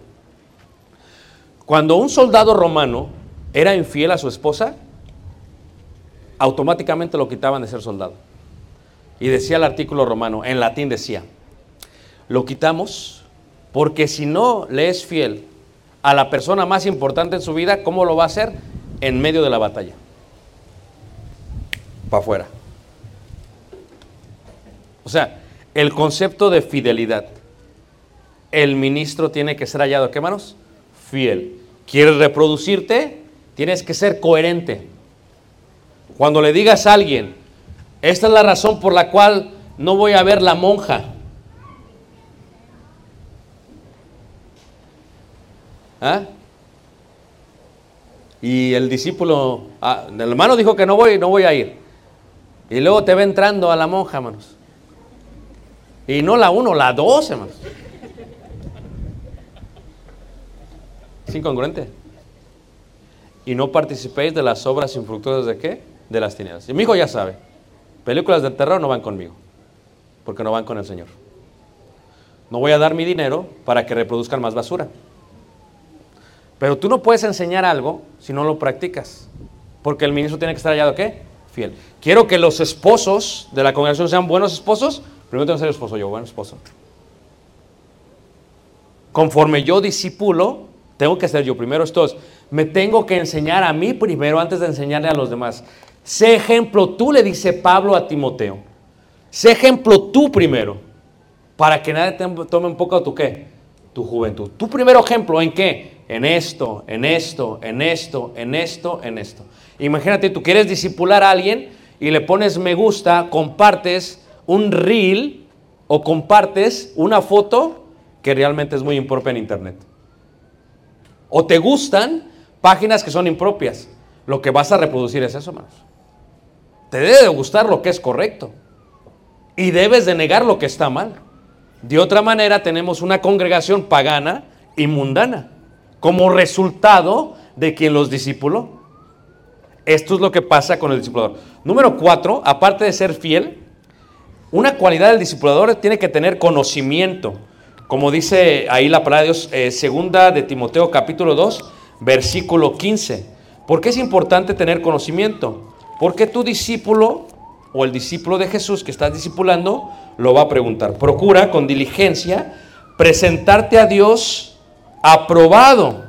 Cuando un soldado romano era infiel a su esposa, automáticamente lo quitaban de ser soldado. Y decía el artículo romano, en latín decía, lo quitamos porque si no le es fiel a la persona más importante en su vida, ¿cómo lo va a hacer? En medio de la batalla. Para afuera. O sea, el concepto de fidelidad. El ministro tiene que ser hallado, ¿qué manos? Fiel. ¿Quieres reproducirte? Tienes que ser coherente. Cuando le digas a alguien, esta es la razón por la cual no voy a ver la monja. ¿Ah? Y el discípulo, ah, el hermano dijo que no voy, no voy a ir. Y luego te ve entrando a la monja, hermanos. Y no la uno, la dos, hermanos. Es incongruente. Y no participéis de las obras infructuosas de qué? De las tinieblas. Y mi hijo ya sabe. Películas de terror no van conmigo. Porque no van con el Señor. No voy a dar mi dinero para que reproduzcan más basura. Pero tú no puedes enseñar algo si no lo practicas. Porque el ministro tiene que estar hallado, ¿qué? Fiel. Quiero que los esposos de la congregación sean buenos esposos. Primero tengo que ser esposo yo, buen esposo. Conforme yo discipulo, tengo que ser yo primero. Esto es, me tengo que enseñar a mí primero antes de enseñarle a los demás. Sé ejemplo tú, le dice Pablo a Timoteo. Sé ejemplo tú primero, para que nadie te tome un poco tu qué, tu juventud. Tu primer ejemplo en qué? En esto, en esto, en esto, en esto, en esto. Imagínate, tú quieres disipular a alguien y le pones me gusta, compartes un reel o compartes una foto que realmente es muy impropia en internet. O te gustan páginas que son impropias. Lo que vas a reproducir es eso, hermanos. Te debe de gustar lo que es correcto. Y debes de negar lo que está mal. De otra manera tenemos una congregación pagana y mundana como resultado de quien los discipuló. Esto es lo que pasa con el discipulador. Número cuatro, aparte de ser fiel, una cualidad del discipulador tiene que tener conocimiento. Como dice ahí la palabra de Dios, eh, segunda de Timoteo capítulo 2, versículo 15. ¿Por qué es importante tener conocimiento? Porque tu discípulo o el discípulo de Jesús que estás discipulando lo va a preguntar. Procura con diligencia presentarte a Dios aprobado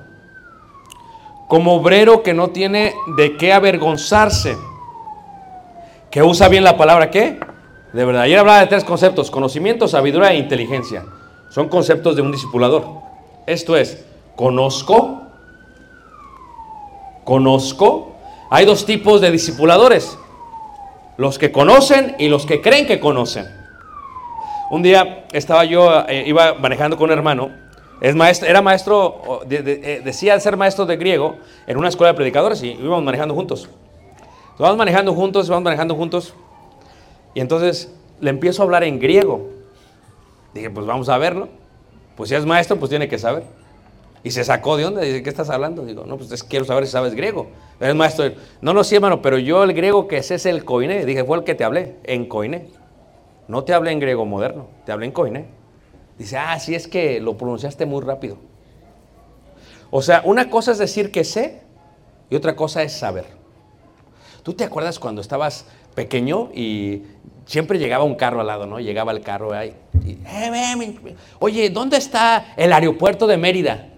como obrero que no tiene de qué avergonzarse, que usa bien la palabra qué? De verdad. Ayer hablaba de tres conceptos, conocimiento, sabiduría e inteligencia. Son conceptos de un discipulador. Esto es, conozco, conozco. Hay dos tipos de discipuladores, los que conocen y los que creen que conocen. Un día estaba yo, eh, iba manejando con un hermano, era maestro, de, de, eh, decía ser maestro de griego en una escuela de predicadores y íbamos manejando juntos. Vamos manejando juntos, vamos manejando juntos. Y entonces le empiezo a hablar en griego. Dije, pues vamos a verlo. Pues si es maestro, pues tiene que saber. Y se sacó de onda. Dice, ¿qué estás hablando? Digo, no, pues es, quiero saber si sabes griego. Eres maestro. No, no, sí, hermano, pero yo el griego que sé es el koiné. Dije, fue el que te hablé, en koiné. No te hablé en griego moderno, te hablé en koiné. Dice, ah, sí, es que lo pronunciaste muy rápido. O sea, una cosa es decir que sé y otra cosa es saber. ¿Tú te acuerdas cuando estabas pequeño y siempre llegaba un carro al lado, ¿no? Llegaba el carro ahí. Eh, Oye, ¿dónde está el aeropuerto de Mérida?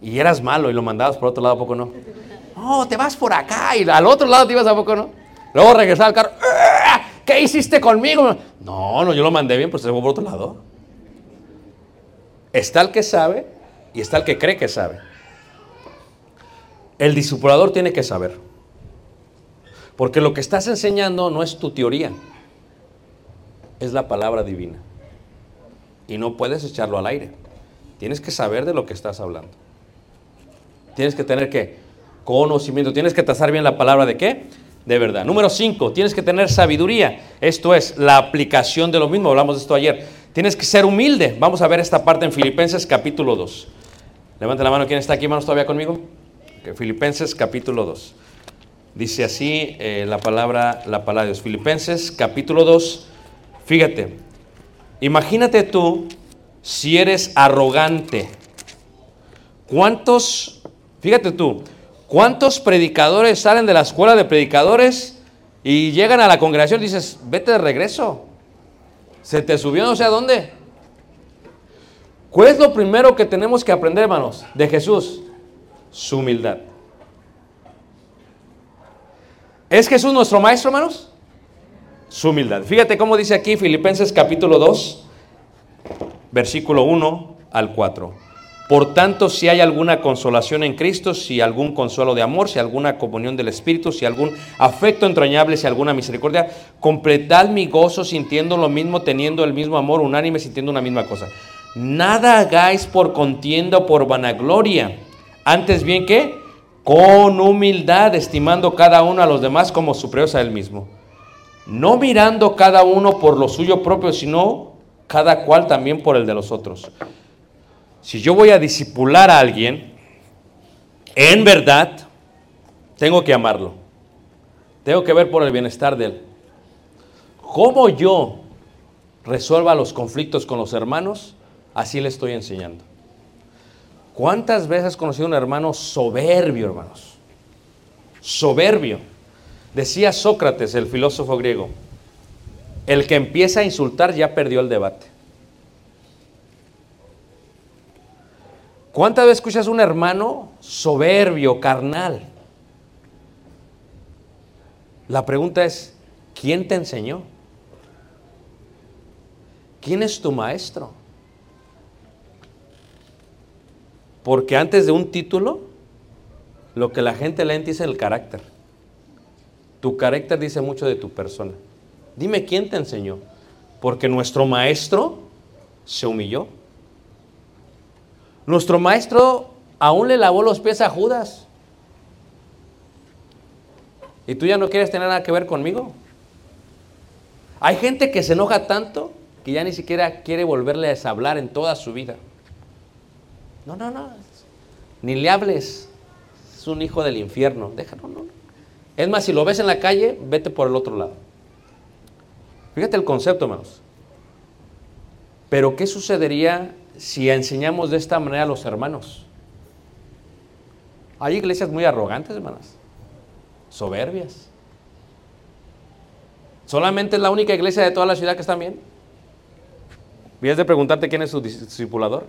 Y eras malo y lo mandabas por otro lado, ¿a poco no? No, te vas por acá y al otro lado te ibas, ¿a poco no? Luego regresaba el carro. ¿Qué hiciste conmigo? No, no, yo lo mandé bien, pues se fue por otro lado. Está el que sabe y está el que cree que sabe. El discipulador tiene que saber. Porque lo que estás enseñando no es tu teoría, es la palabra divina. Y no puedes echarlo al aire. Tienes que saber de lo que estás hablando. Tienes que tener que conocimiento, tienes que trazar bien la palabra de qué? De verdad. Número 5, tienes que tener sabiduría. Esto es la aplicación de lo mismo, hablamos de esto ayer. Tienes que ser humilde. Vamos a ver esta parte en Filipenses capítulo 2. Levante la mano, ¿quién está aquí, hermanos, todavía conmigo? Filipenses capítulo 2. Dice así eh, la, palabra, la palabra de Dios. Filipenses capítulo 2. Fíjate, imagínate tú si eres arrogante. ¿Cuántos, fíjate tú, cuántos predicadores salen de la escuela de predicadores y llegan a la congregación y dices, vete de regreso? Se te subió no sé a dónde. ¿Cuál es lo primero que tenemos que aprender, hermanos, de Jesús? Su humildad. ¿Es Jesús nuestro maestro, hermanos? Su humildad. Fíjate cómo dice aquí Filipenses capítulo 2, versículo 1 al 4. Por tanto, si hay alguna consolación en Cristo, si algún consuelo de amor, si alguna comunión del Espíritu, si algún afecto entrañable, si alguna misericordia, completad mi gozo sintiendo lo mismo, teniendo el mismo amor, unánime, sintiendo una misma cosa. Nada hagáis por contienda o por vanagloria. Antes bien que, con humildad, estimando cada uno a los demás como superiores a él mismo. No mirando cada uno por lo suyo propio, sino cada cual también por el de los otros. Si yo voy a disipular a alguien, en verdad, tengo que amarlo. Tengo que ver por el bienestar de él. ¿Cómo yo resuelva los conflictos con los hermanos? Así le estoy enseñando. ¿Cuántas veces has conocido un hermano soberbio, hermanos? Soberbio. Decía Sócrates, el filósofo griego, el que empieza a insultar ya perdió el debate. ¿Cuántas veces escuchas a un hermano soberbio, carnal? La pregunta es, ¿quién te enseñó? ¿Quién es tu maestro? Porque antes de un título, lo que la gente lee es el carácter. Tu carácter dice mucho de tu persona. Dime quién te enseñó. Porque nuestro maestro se humilló. Nuestro maestro aún le lavó los pies a Judas. ¿Y tú ya no quieres tener nada que ver conmigo? Hay gente que se enoja tanto que ya ni siquiera quiere volverles a hablar en toda su vida. No, no, no. Ni le hables. Es un hijo del infierno. Déjalo, no. Es más, si lo ves en la calle, vete por el otro lado. Fíjate el concepto, hermanos. Pero ¿qué sucedería si enseñamos de esta manera a los hermanos? Hay iglesias muy arrogantes, hermanas. Soberbias. ¿Solamente es la única iglesia de toda la ciudad que está bien? ¿Vienes de preguntarte quién es su discipulador?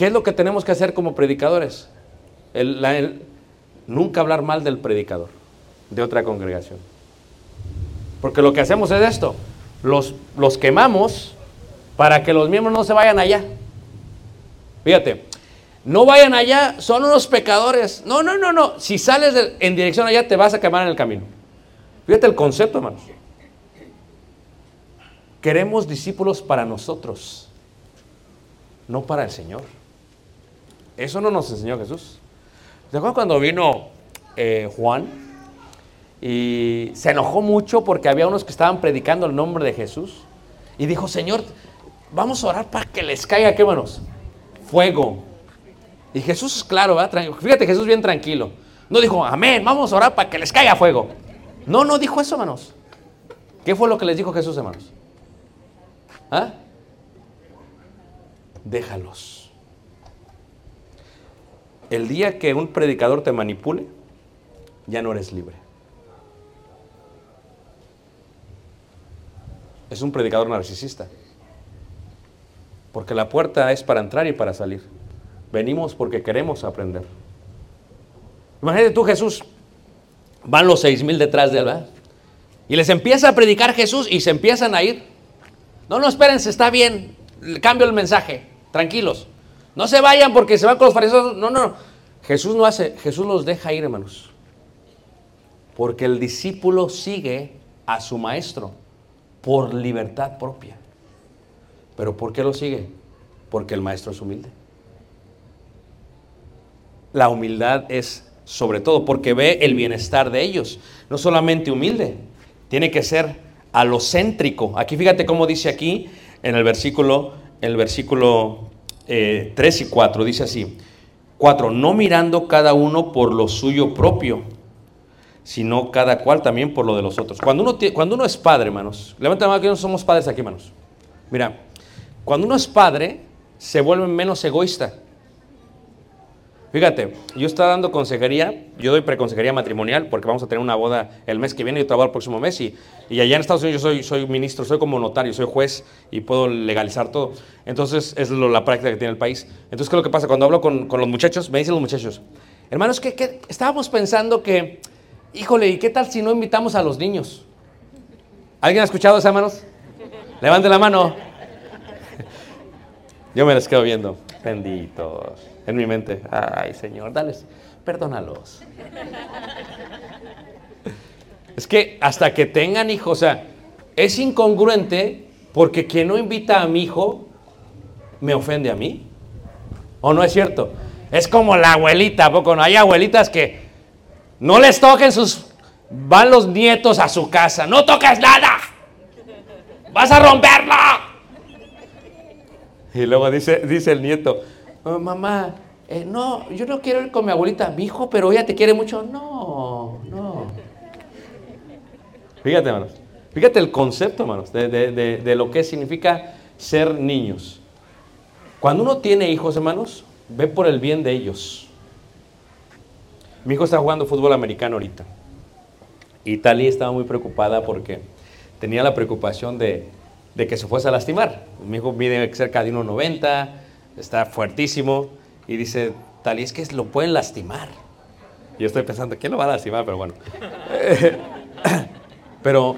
¿Qué es lo que tenemos que hacer como predicadores? Nunca hablar mal del predicador, de otra congregación. Porque lo que hacemos es esto, los, los quemamos para que los miembros no se vayan allá. Fíjate, no vayan allá, son unos pecadores. No, no, no, no. Si sales en dirección allá, te vas a quemar en el camino. Fíjate el concepto, hermanos. Queremos discípulos para nosotros, no para el Señor. Eso no nos enseñó Jesús. ¿Te acuerdas cuando vino eh, Juan? Y se enojó mucho porque había unos que estaban predicando el nombre de Jesús. Y dijo, Señor, vamos a orar para que les caiga, ¿qué manos? Fuego. Y Jesús es claro, ¿verdad? Fíjate, Jesús bien tranquilo. No dijo, amén, vamos a orar para que les caiga fuego. No, no dijo eso, hermanos. ¿Qué fue lo que les dijo Jesús, hermanos? ¿Ah? Déjalos. El día que un predicador te manipule, ya no eres libre. Es un predicador narcisista. Porque la puerta es para entrar y para salir. Venimos porque queremos aprender. Imagínate tú, Jesús. Van los seis mil detrás de él. Y les empieza a predicar Jesús y se empiezan a ir. No, no, espérense, está bien. Cambio el mensaje. Tranquilos. No se vayan porque se van con los fariseos. No, no. Jesús no hace, Jesús los deja ir, hermanos. Porque el discípulo sigue a su maestro por libertad propia. ¿Pero por qué lo sigue? Porque el maestro es humilde. La humildad es sobre todo porque ve el bienestar de ellos. No solamente humilde, tiene que ser alocéntrico. Aquí fíjate cómo dice aquí en el versículo, el versículo eh, 3 y 4, dice así. 4, no mirando cada uno por lo suyo propio, sino cada cual también por lo de los otros. Cuando uno, cuando uno es padre, hermanos, levanta la mano que no somos padres aquí, hermanos. Mira, cuando uno es padre, se vuelve menos egoísta. Fíjate, yo estaba dando consejería, yo doy preconsejería matrimonial porque vamos a tener una boda el mes que viene y otra boda el próximo mes y, y allá en Estados Unidos yo soy, soy ministro, soy como notario, soy juez y puedo legalizar todo. Entonces es la práctica que tiene el país. Entonces, ¿qué es lo que pasa? Cuando hablo con, con los muchachos, me dicen los muchachos, hermanos, que, que estábamos pensando que, híjole, ¿y qué tal si no invitamos a los niños? ¿Alguien ha escuchado eso, hermanos? Levante la mano. *laughs* Yo me les quedo viendo. Benditos. En mi mente. Ay, Señor, dales. Perdónalos. Es que hasta que tengan hijos, o sea, es incongruente porque quien no invita a mi hijo me ofende a mí. ¿O no es cierto? Es como la abuelita, ¿a poco no? Hay abuelitas que no les toquen sus... Van los nietos a su casa. No toques nada. Vas a romperlo. Y luego dice, dice el nieto, "Oh, mamá, eh, no, yo no quiero ir con mi abuelita, mi hijo, pero ella te quiere mucho. No, no. Fíjate, hermanos. Fíjate el concepto, hermanos, de, de- de- lo que significa ser niños. Cuando uno tiene hijos, hermanos, ve por el bien de ellos. Mi hijo está jugando fútbol americano ahorita. Y Tali estaba muy preocupada porque tenía la preocupación de, de que se fuese a lastimar. Mi hijo mide cerca de 1,90, está fuertísimo. Y dice, Tali, es que lo pueden lastimar. Y yo estoy pensando, ¿quién lo va a lastimar? Pero bueno. *laughs* Pero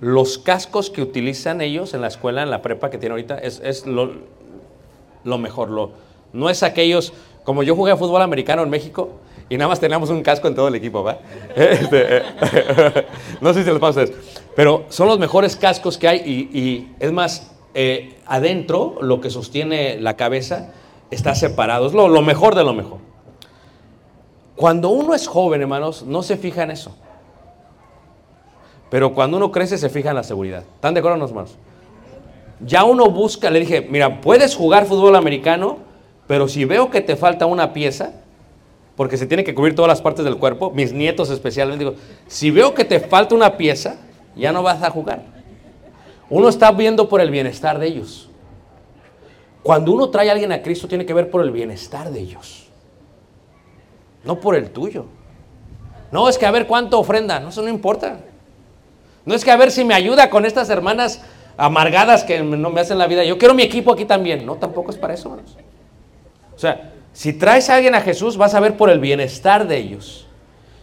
los cascos que utilizan ellos en la escuela, en la prepa que tiene ahorita, es, es lo, lo mejor. Lo, no es aquellos, como yo jugué a fútbol americano en México y nada más teníamos un casco en todo el equipo, ¿va? *laughs* Este, *laughs* no sé si les pasa eso. Pero son los mejores cascos que hay y, y es más, eh, adentro lo que sostiene la cabeza está separado. Es lo, mejor de lo mejor. Cuando uno es joven, hermanos, no se fija en eso. Pero cuando uno crece se fija en la seguridad. ¿Están de acuerdo, hermanos? Ya uno busca, le dije, mira, puedes jugar fútbol americano, pero si veo que te falta una pieza, porque se tiene que cubrir todas las partes del cuerpo, mis nietos especialmente, si veo que te falta una pieza, ya no vas a jugar. Uno está viendo por el bienestar de ellos. Cuando uno trae a alguien a Cristo, tiene que ver por el bienestar de ellos, no por el tuyo. No, es que a ver cuánto ofrenda, no, eso no importa. No es que a ver si me ayuda con estas hermanas amargadas que no me hacen la vida. Yo quiero mi equipo aquí también. No, tampoco es para eso, hermanos. O sea, si traes a alguien a Jesús, vas a ver por el bienestar de ellos.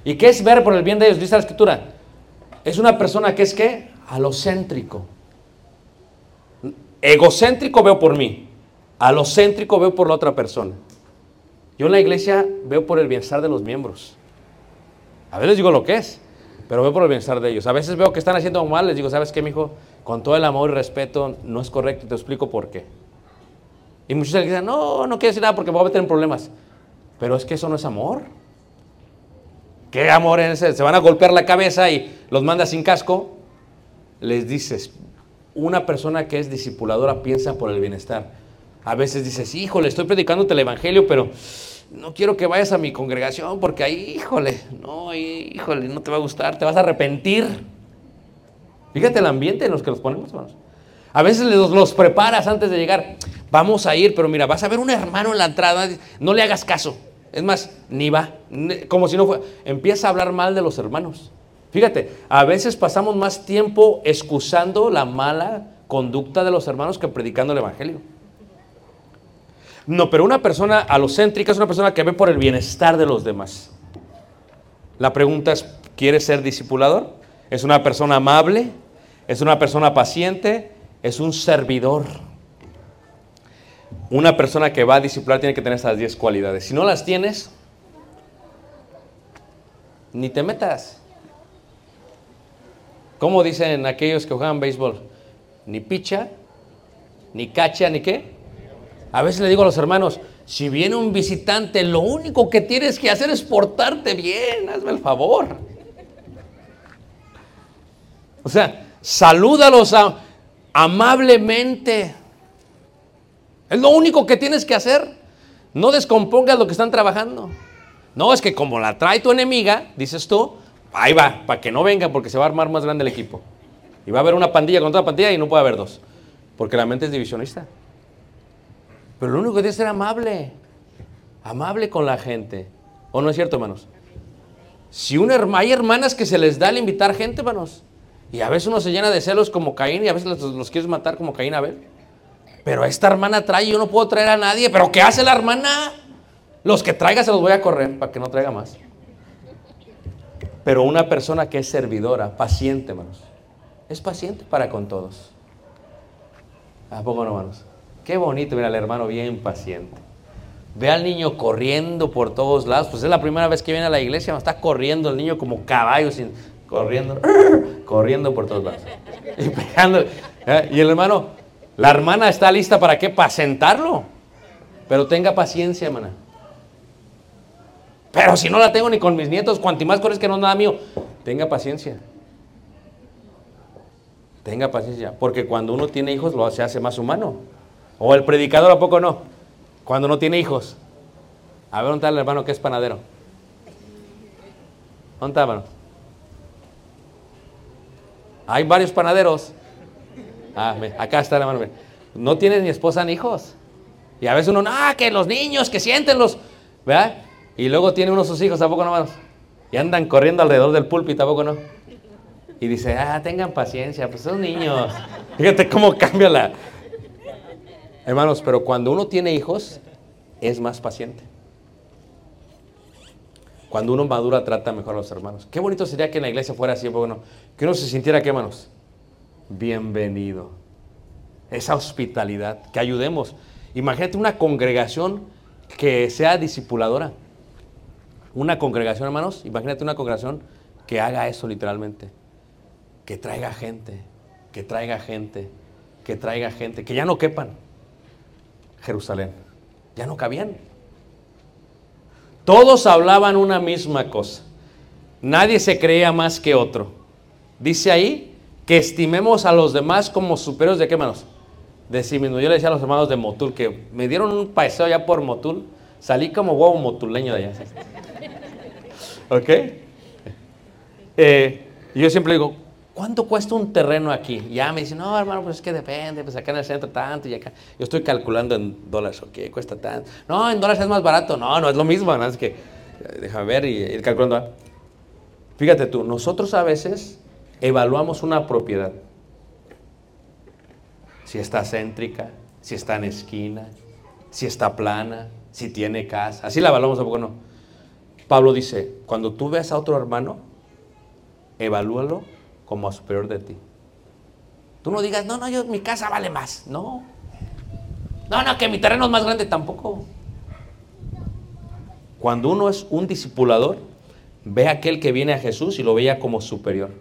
¿Y qué es ver por el bien de ellos? Dice la escritura. Es una persona que es qué? Alocéntrico. Egocéntrico veo por mí. Alocéntrico veo por la otra persona. Yo en la iglesia veo por el bienestar de los miembros. A veces digo lo que es, pero veo por el bienestar de ellos. A veces veo que están haciendo mal, les digo, ¿sabes qué, mijo? Con todo el amor y respeto, no es correcto, te explico por qué. Y muchos dicen, no, no quiero decir nada porque me voy a meter en problemas. Pero es que eso no es amor. ¿Qué amor es ese? Se van a golpear la cabeza y los manda sin casco. Les dices, una persona que es discipuladora piensa por el bienestar. A veces dices, híjole, estoy predicándote el evangelio, pero no quiero que vayas a mi congregación porque ahí, híjole, no, híjole, no te va a gustar, te vas a arrepentir. Fíjate el ambiente en los que los ponemos, hermanos. A veces los, los preparas antes de llegar. Vamos a ir, pero mira, vas a ver un hermano en la entrada, no le hagas caso. Es más, ni va, como si no fuera. Empieza a hablar mal de los hermanos. Fíjate, a veces pasamos más tiempo excusando la mala conducta de los hermanos que predicando el evangelio. No, pero una persona alocéntrica es una persona que ve por el bienestar de los demás. La pregunta es, ¿quieres ser discipulador? ¿Es una persona amable? ¿Es una persona paciente? ¿Es un servidor? Una persona que va a discipular tiene que tener esas 10 cualidades. Si no las tienes, ni te metas. ¿Cómo dicen aquellos que juegan béisbol? Ni picha, ni cacha, ni qué. A veces le digo a los hermanos, si viene un visitante, lo único que tienes que hacer es portarte bien, hazme el favor. O sea, salúdalos a, amablemente. Es lo único que tienes que hacer. No descompongas lo que están trabajando. No, es que como la trae tu enemiga, dices tú, ahí va, para que no venga porque se va a armar más grande el equipo. Y va a haber una pandilla contra otra pandilla y no puede haber dos. Porque la mente es divisionista. Pero lo único que tienes es ser amable. Amable con la gente. ¿O no es cierto, hermanos? Si una, hay hermanas que se les da el invitar gente, hermanos. Y a veces uno se llena de celos como Caín y a veces los, los quieres matar como Caín a ver. Pero esta hermana trae, yo no puedo traer a nadie. ¿Pero qué hace la hermana? Los que traiga se los voy a correr para que no traiga más. Pero una persona que es servidora, paciente, hermanos. Es paciente para con todos. ¿A poco no, hermanos? Qué bonito ver al hermano bien paciente. Ve al niño corriendo por todos lados. Pues es la primera vez que viene a la iglesia. Está corriendo el niño como caballo, sin, corriendo, *laughs* corriendo por todos lados. Y pegando. ¿eh? Y el hermano, la hermana está lista para qué? Para sentarlo. Pero tenga paciencia, hermana. Pero si no la tengo ni con mis nietos, cuanto más es que no es nada mío, tenga paciencia. Tenga paciencia. Porque cuando uno tiene hijos, lo se hace más humano. O el predicador, ¿a poco no? Cuando no tiene hijos. A ver, ¿dónde está el hermano que es panadero? ¿Dónde está, hermano? Hay varios panaderos. Ah, acá está hermano. No tienes ni esposa ni hijos. Y a veces uno, ah, que los niños, que siéntenlos, ¿verdad? Y luego tiene uno sus hijos, tampoco no, hermanos? Y andan corriendo alrededor del púlpito, tampoco no? Y dice, ah, tengan paciencia, pues son niños. *laughs* Fíjate cómo cambia la... Hermanos, pero cuando uno tiene hijos, es más paciente. Cuando uno madura, trata mejor a los hermanos. Qué bonito sería que en la iglesia fuera así, bueno, que uno se sintiera, ¿qué, hermanos? Bienvenido. Esa hospitalidad, que ayudemos. Imagínate una congregación que sea discipuladora. Una congregación, hermanos, imagínate una congregación que haga eso literalmente. Que traiga gente, que traiga gente, que traiga gente, que ya no quepan. Jerusalén, ya no cabían. Todos hablaban una misma cosa. Nadie se creía más que otro. Dice ahí que estimemos a los demás como superiores de qué manos? De sí mismo. Yo le decía a los hermanos de Motul que me dieron un paseo ya por Motul. Salí como huevo motuleño de allá. ¿Ok? Eh, yo siempre digo, ¿cuánto cuesta un terreno aquí? Ya me dicen, no, hermano, pues es que depende, pues acá en el centro tanto y acá. Yo estoy calculando en dólares, ok, cuesta tanto. No, en dólares es más barato. No, no es lo mismo, ¿no? es que, eh, déjame ver y ir calculando. Fíjate tú, nosotros a veces evaluamos una propiedad. Si está céntrica, si está en esquina, si está plana, si tiene casa. Así la evaluamos a poco no. Pablo dice, cuando tú veas a otro hermano, evalúalo como a superior de ti. Tú no digas, no, no, yo, mi casa vale más. No. No, no, que mi terreno es más grande tampoco. Cuando uno es un discipulador, ve a aquel que viene a Jesús y lo veía como superior.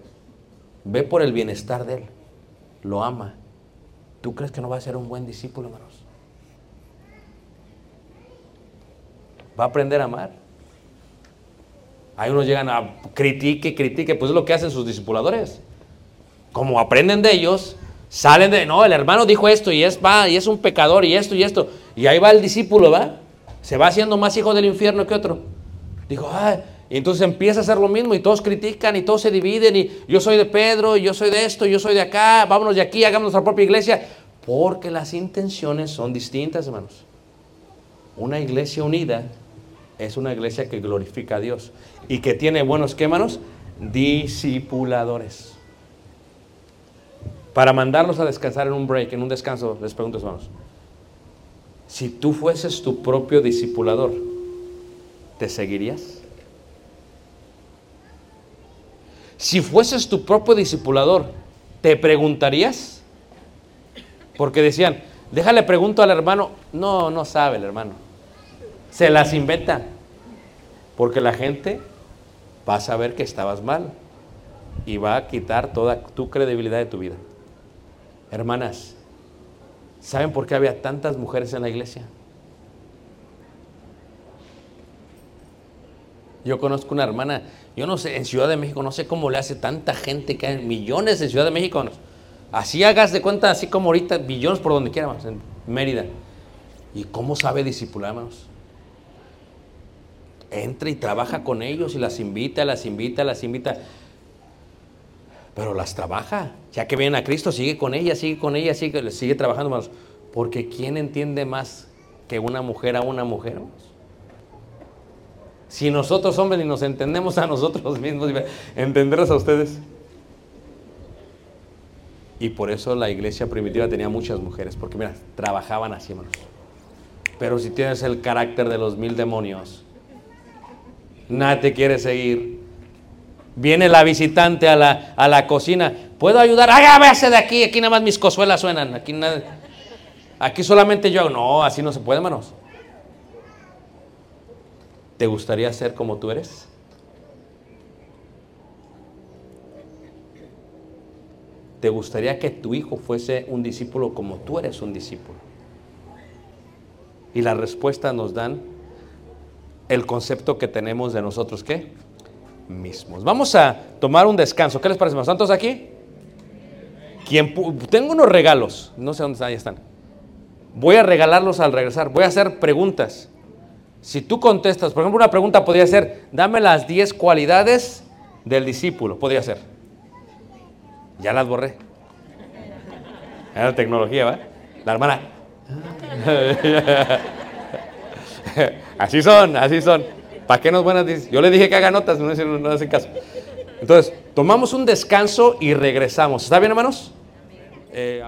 Ve por el bienestar de él. Lo ama. ¿Tú crees que no va a ser un buen discípulo, hermanos? Va a aprender a amar. Hay unos llegan a critique, critique, pues es lo que hacen sus discipuladores. Como aprenden de ellos, salen de, no, el hermano dijo esto y es, va, y es un pecador y esto y esto. Y ahí va el discípulo, ¿va? Se va haciendo más hijo del infierno que otro. Dijo, ah, y entonces empieza a hacer lo mismo y todos critican y todos se dividen y yo soy de Pedro y yo soy de esto y yo soy de acá, vámonos de aquí, hagamos nuestra propia iglesia. Porque las intenciones son distintas, hermanos. Una iglesia unida es una iglesia que glorifica a Dios y que tiene buenos, ¿qué? Discipuladores. Para mandarlos a descansar en un break, en un descanso, les pregunto, hermanos, si tú fueses tu propio discipulador, ¿te seguirías? Si fueses tu propio discipulador, ¿te preguntarías? Porque decían, déjale pregunto al hermano. No, no sabe el hermano. Se las inventa. Porque la gente va a saber que estabas mal y va a quitar toda tu credibilidad de tu vida. Hermanas, ¿saben por qué había tantas mujeres en la iglesia? Yo conozco una hermana, yo no sé, en Ciudad de México, no sé cómo le hace tanta gente que hay millones en Ciudad de México. Así hagas de cuenta, así como ahorita, billones por donde quiera, en Mérida. ¿Y cómo sabe discipular, hermanos? Entra y trabaja con ellos y las invita, las invita, las invita. Pero las trabaja. Ya que vienen a Cristo, sigue con ella, sigue con ella, sigue, sigue trabajando, hermanos. Porque ¿quién entiende más que una mujer a una mujer? Si nosotros hombres ni nos entendemos a nosotros mismos, entenderlos a ustedes. Y por eso la iglesia primitiva tenía muchas mujeres, porque mira, trabajaban así, hermanos. Pero si tienes el carácter de los mil demonios, nadie te quiere seguir. Viene la visitante a la, a la cocina, ¿puedo ayudar? ¡Ay, véase de aquí! Aquí nada más mis cozuelas suenan. Aquí, nada, aquí solamente yo. No, así no se puede, hermanos. ¿Te gustaría ser como tú eres? ¿Te gustaría que tu hijo fuese un discípulo como tú eres un discípulo? Y la respuesta nos dan el concepto que tenemos de nosotros qué? Mismos. Vamos a tomar un descanso. ¿Qué les parece? ¿Están todos aquí? ¿Quién tengo unos regalos. No sé dónde están. Ahí están. Voy a regalarlos al regresar. Voy a hacer preguntas. Si tú contestas, por ejemplo, una pregunta podría ser, dame las 10 cualidades del discípulo. Podría ser. Ya las borré. Era la tecnología, ¿va? La hermana. *laughs*
Así son, así son. ¿Para qué nos buenas? Yo le dije que haga notas, no, no, no hacen caso. Entonces, tomamos un descanso y regresamos. ¿Está bien, hermanos? Eh,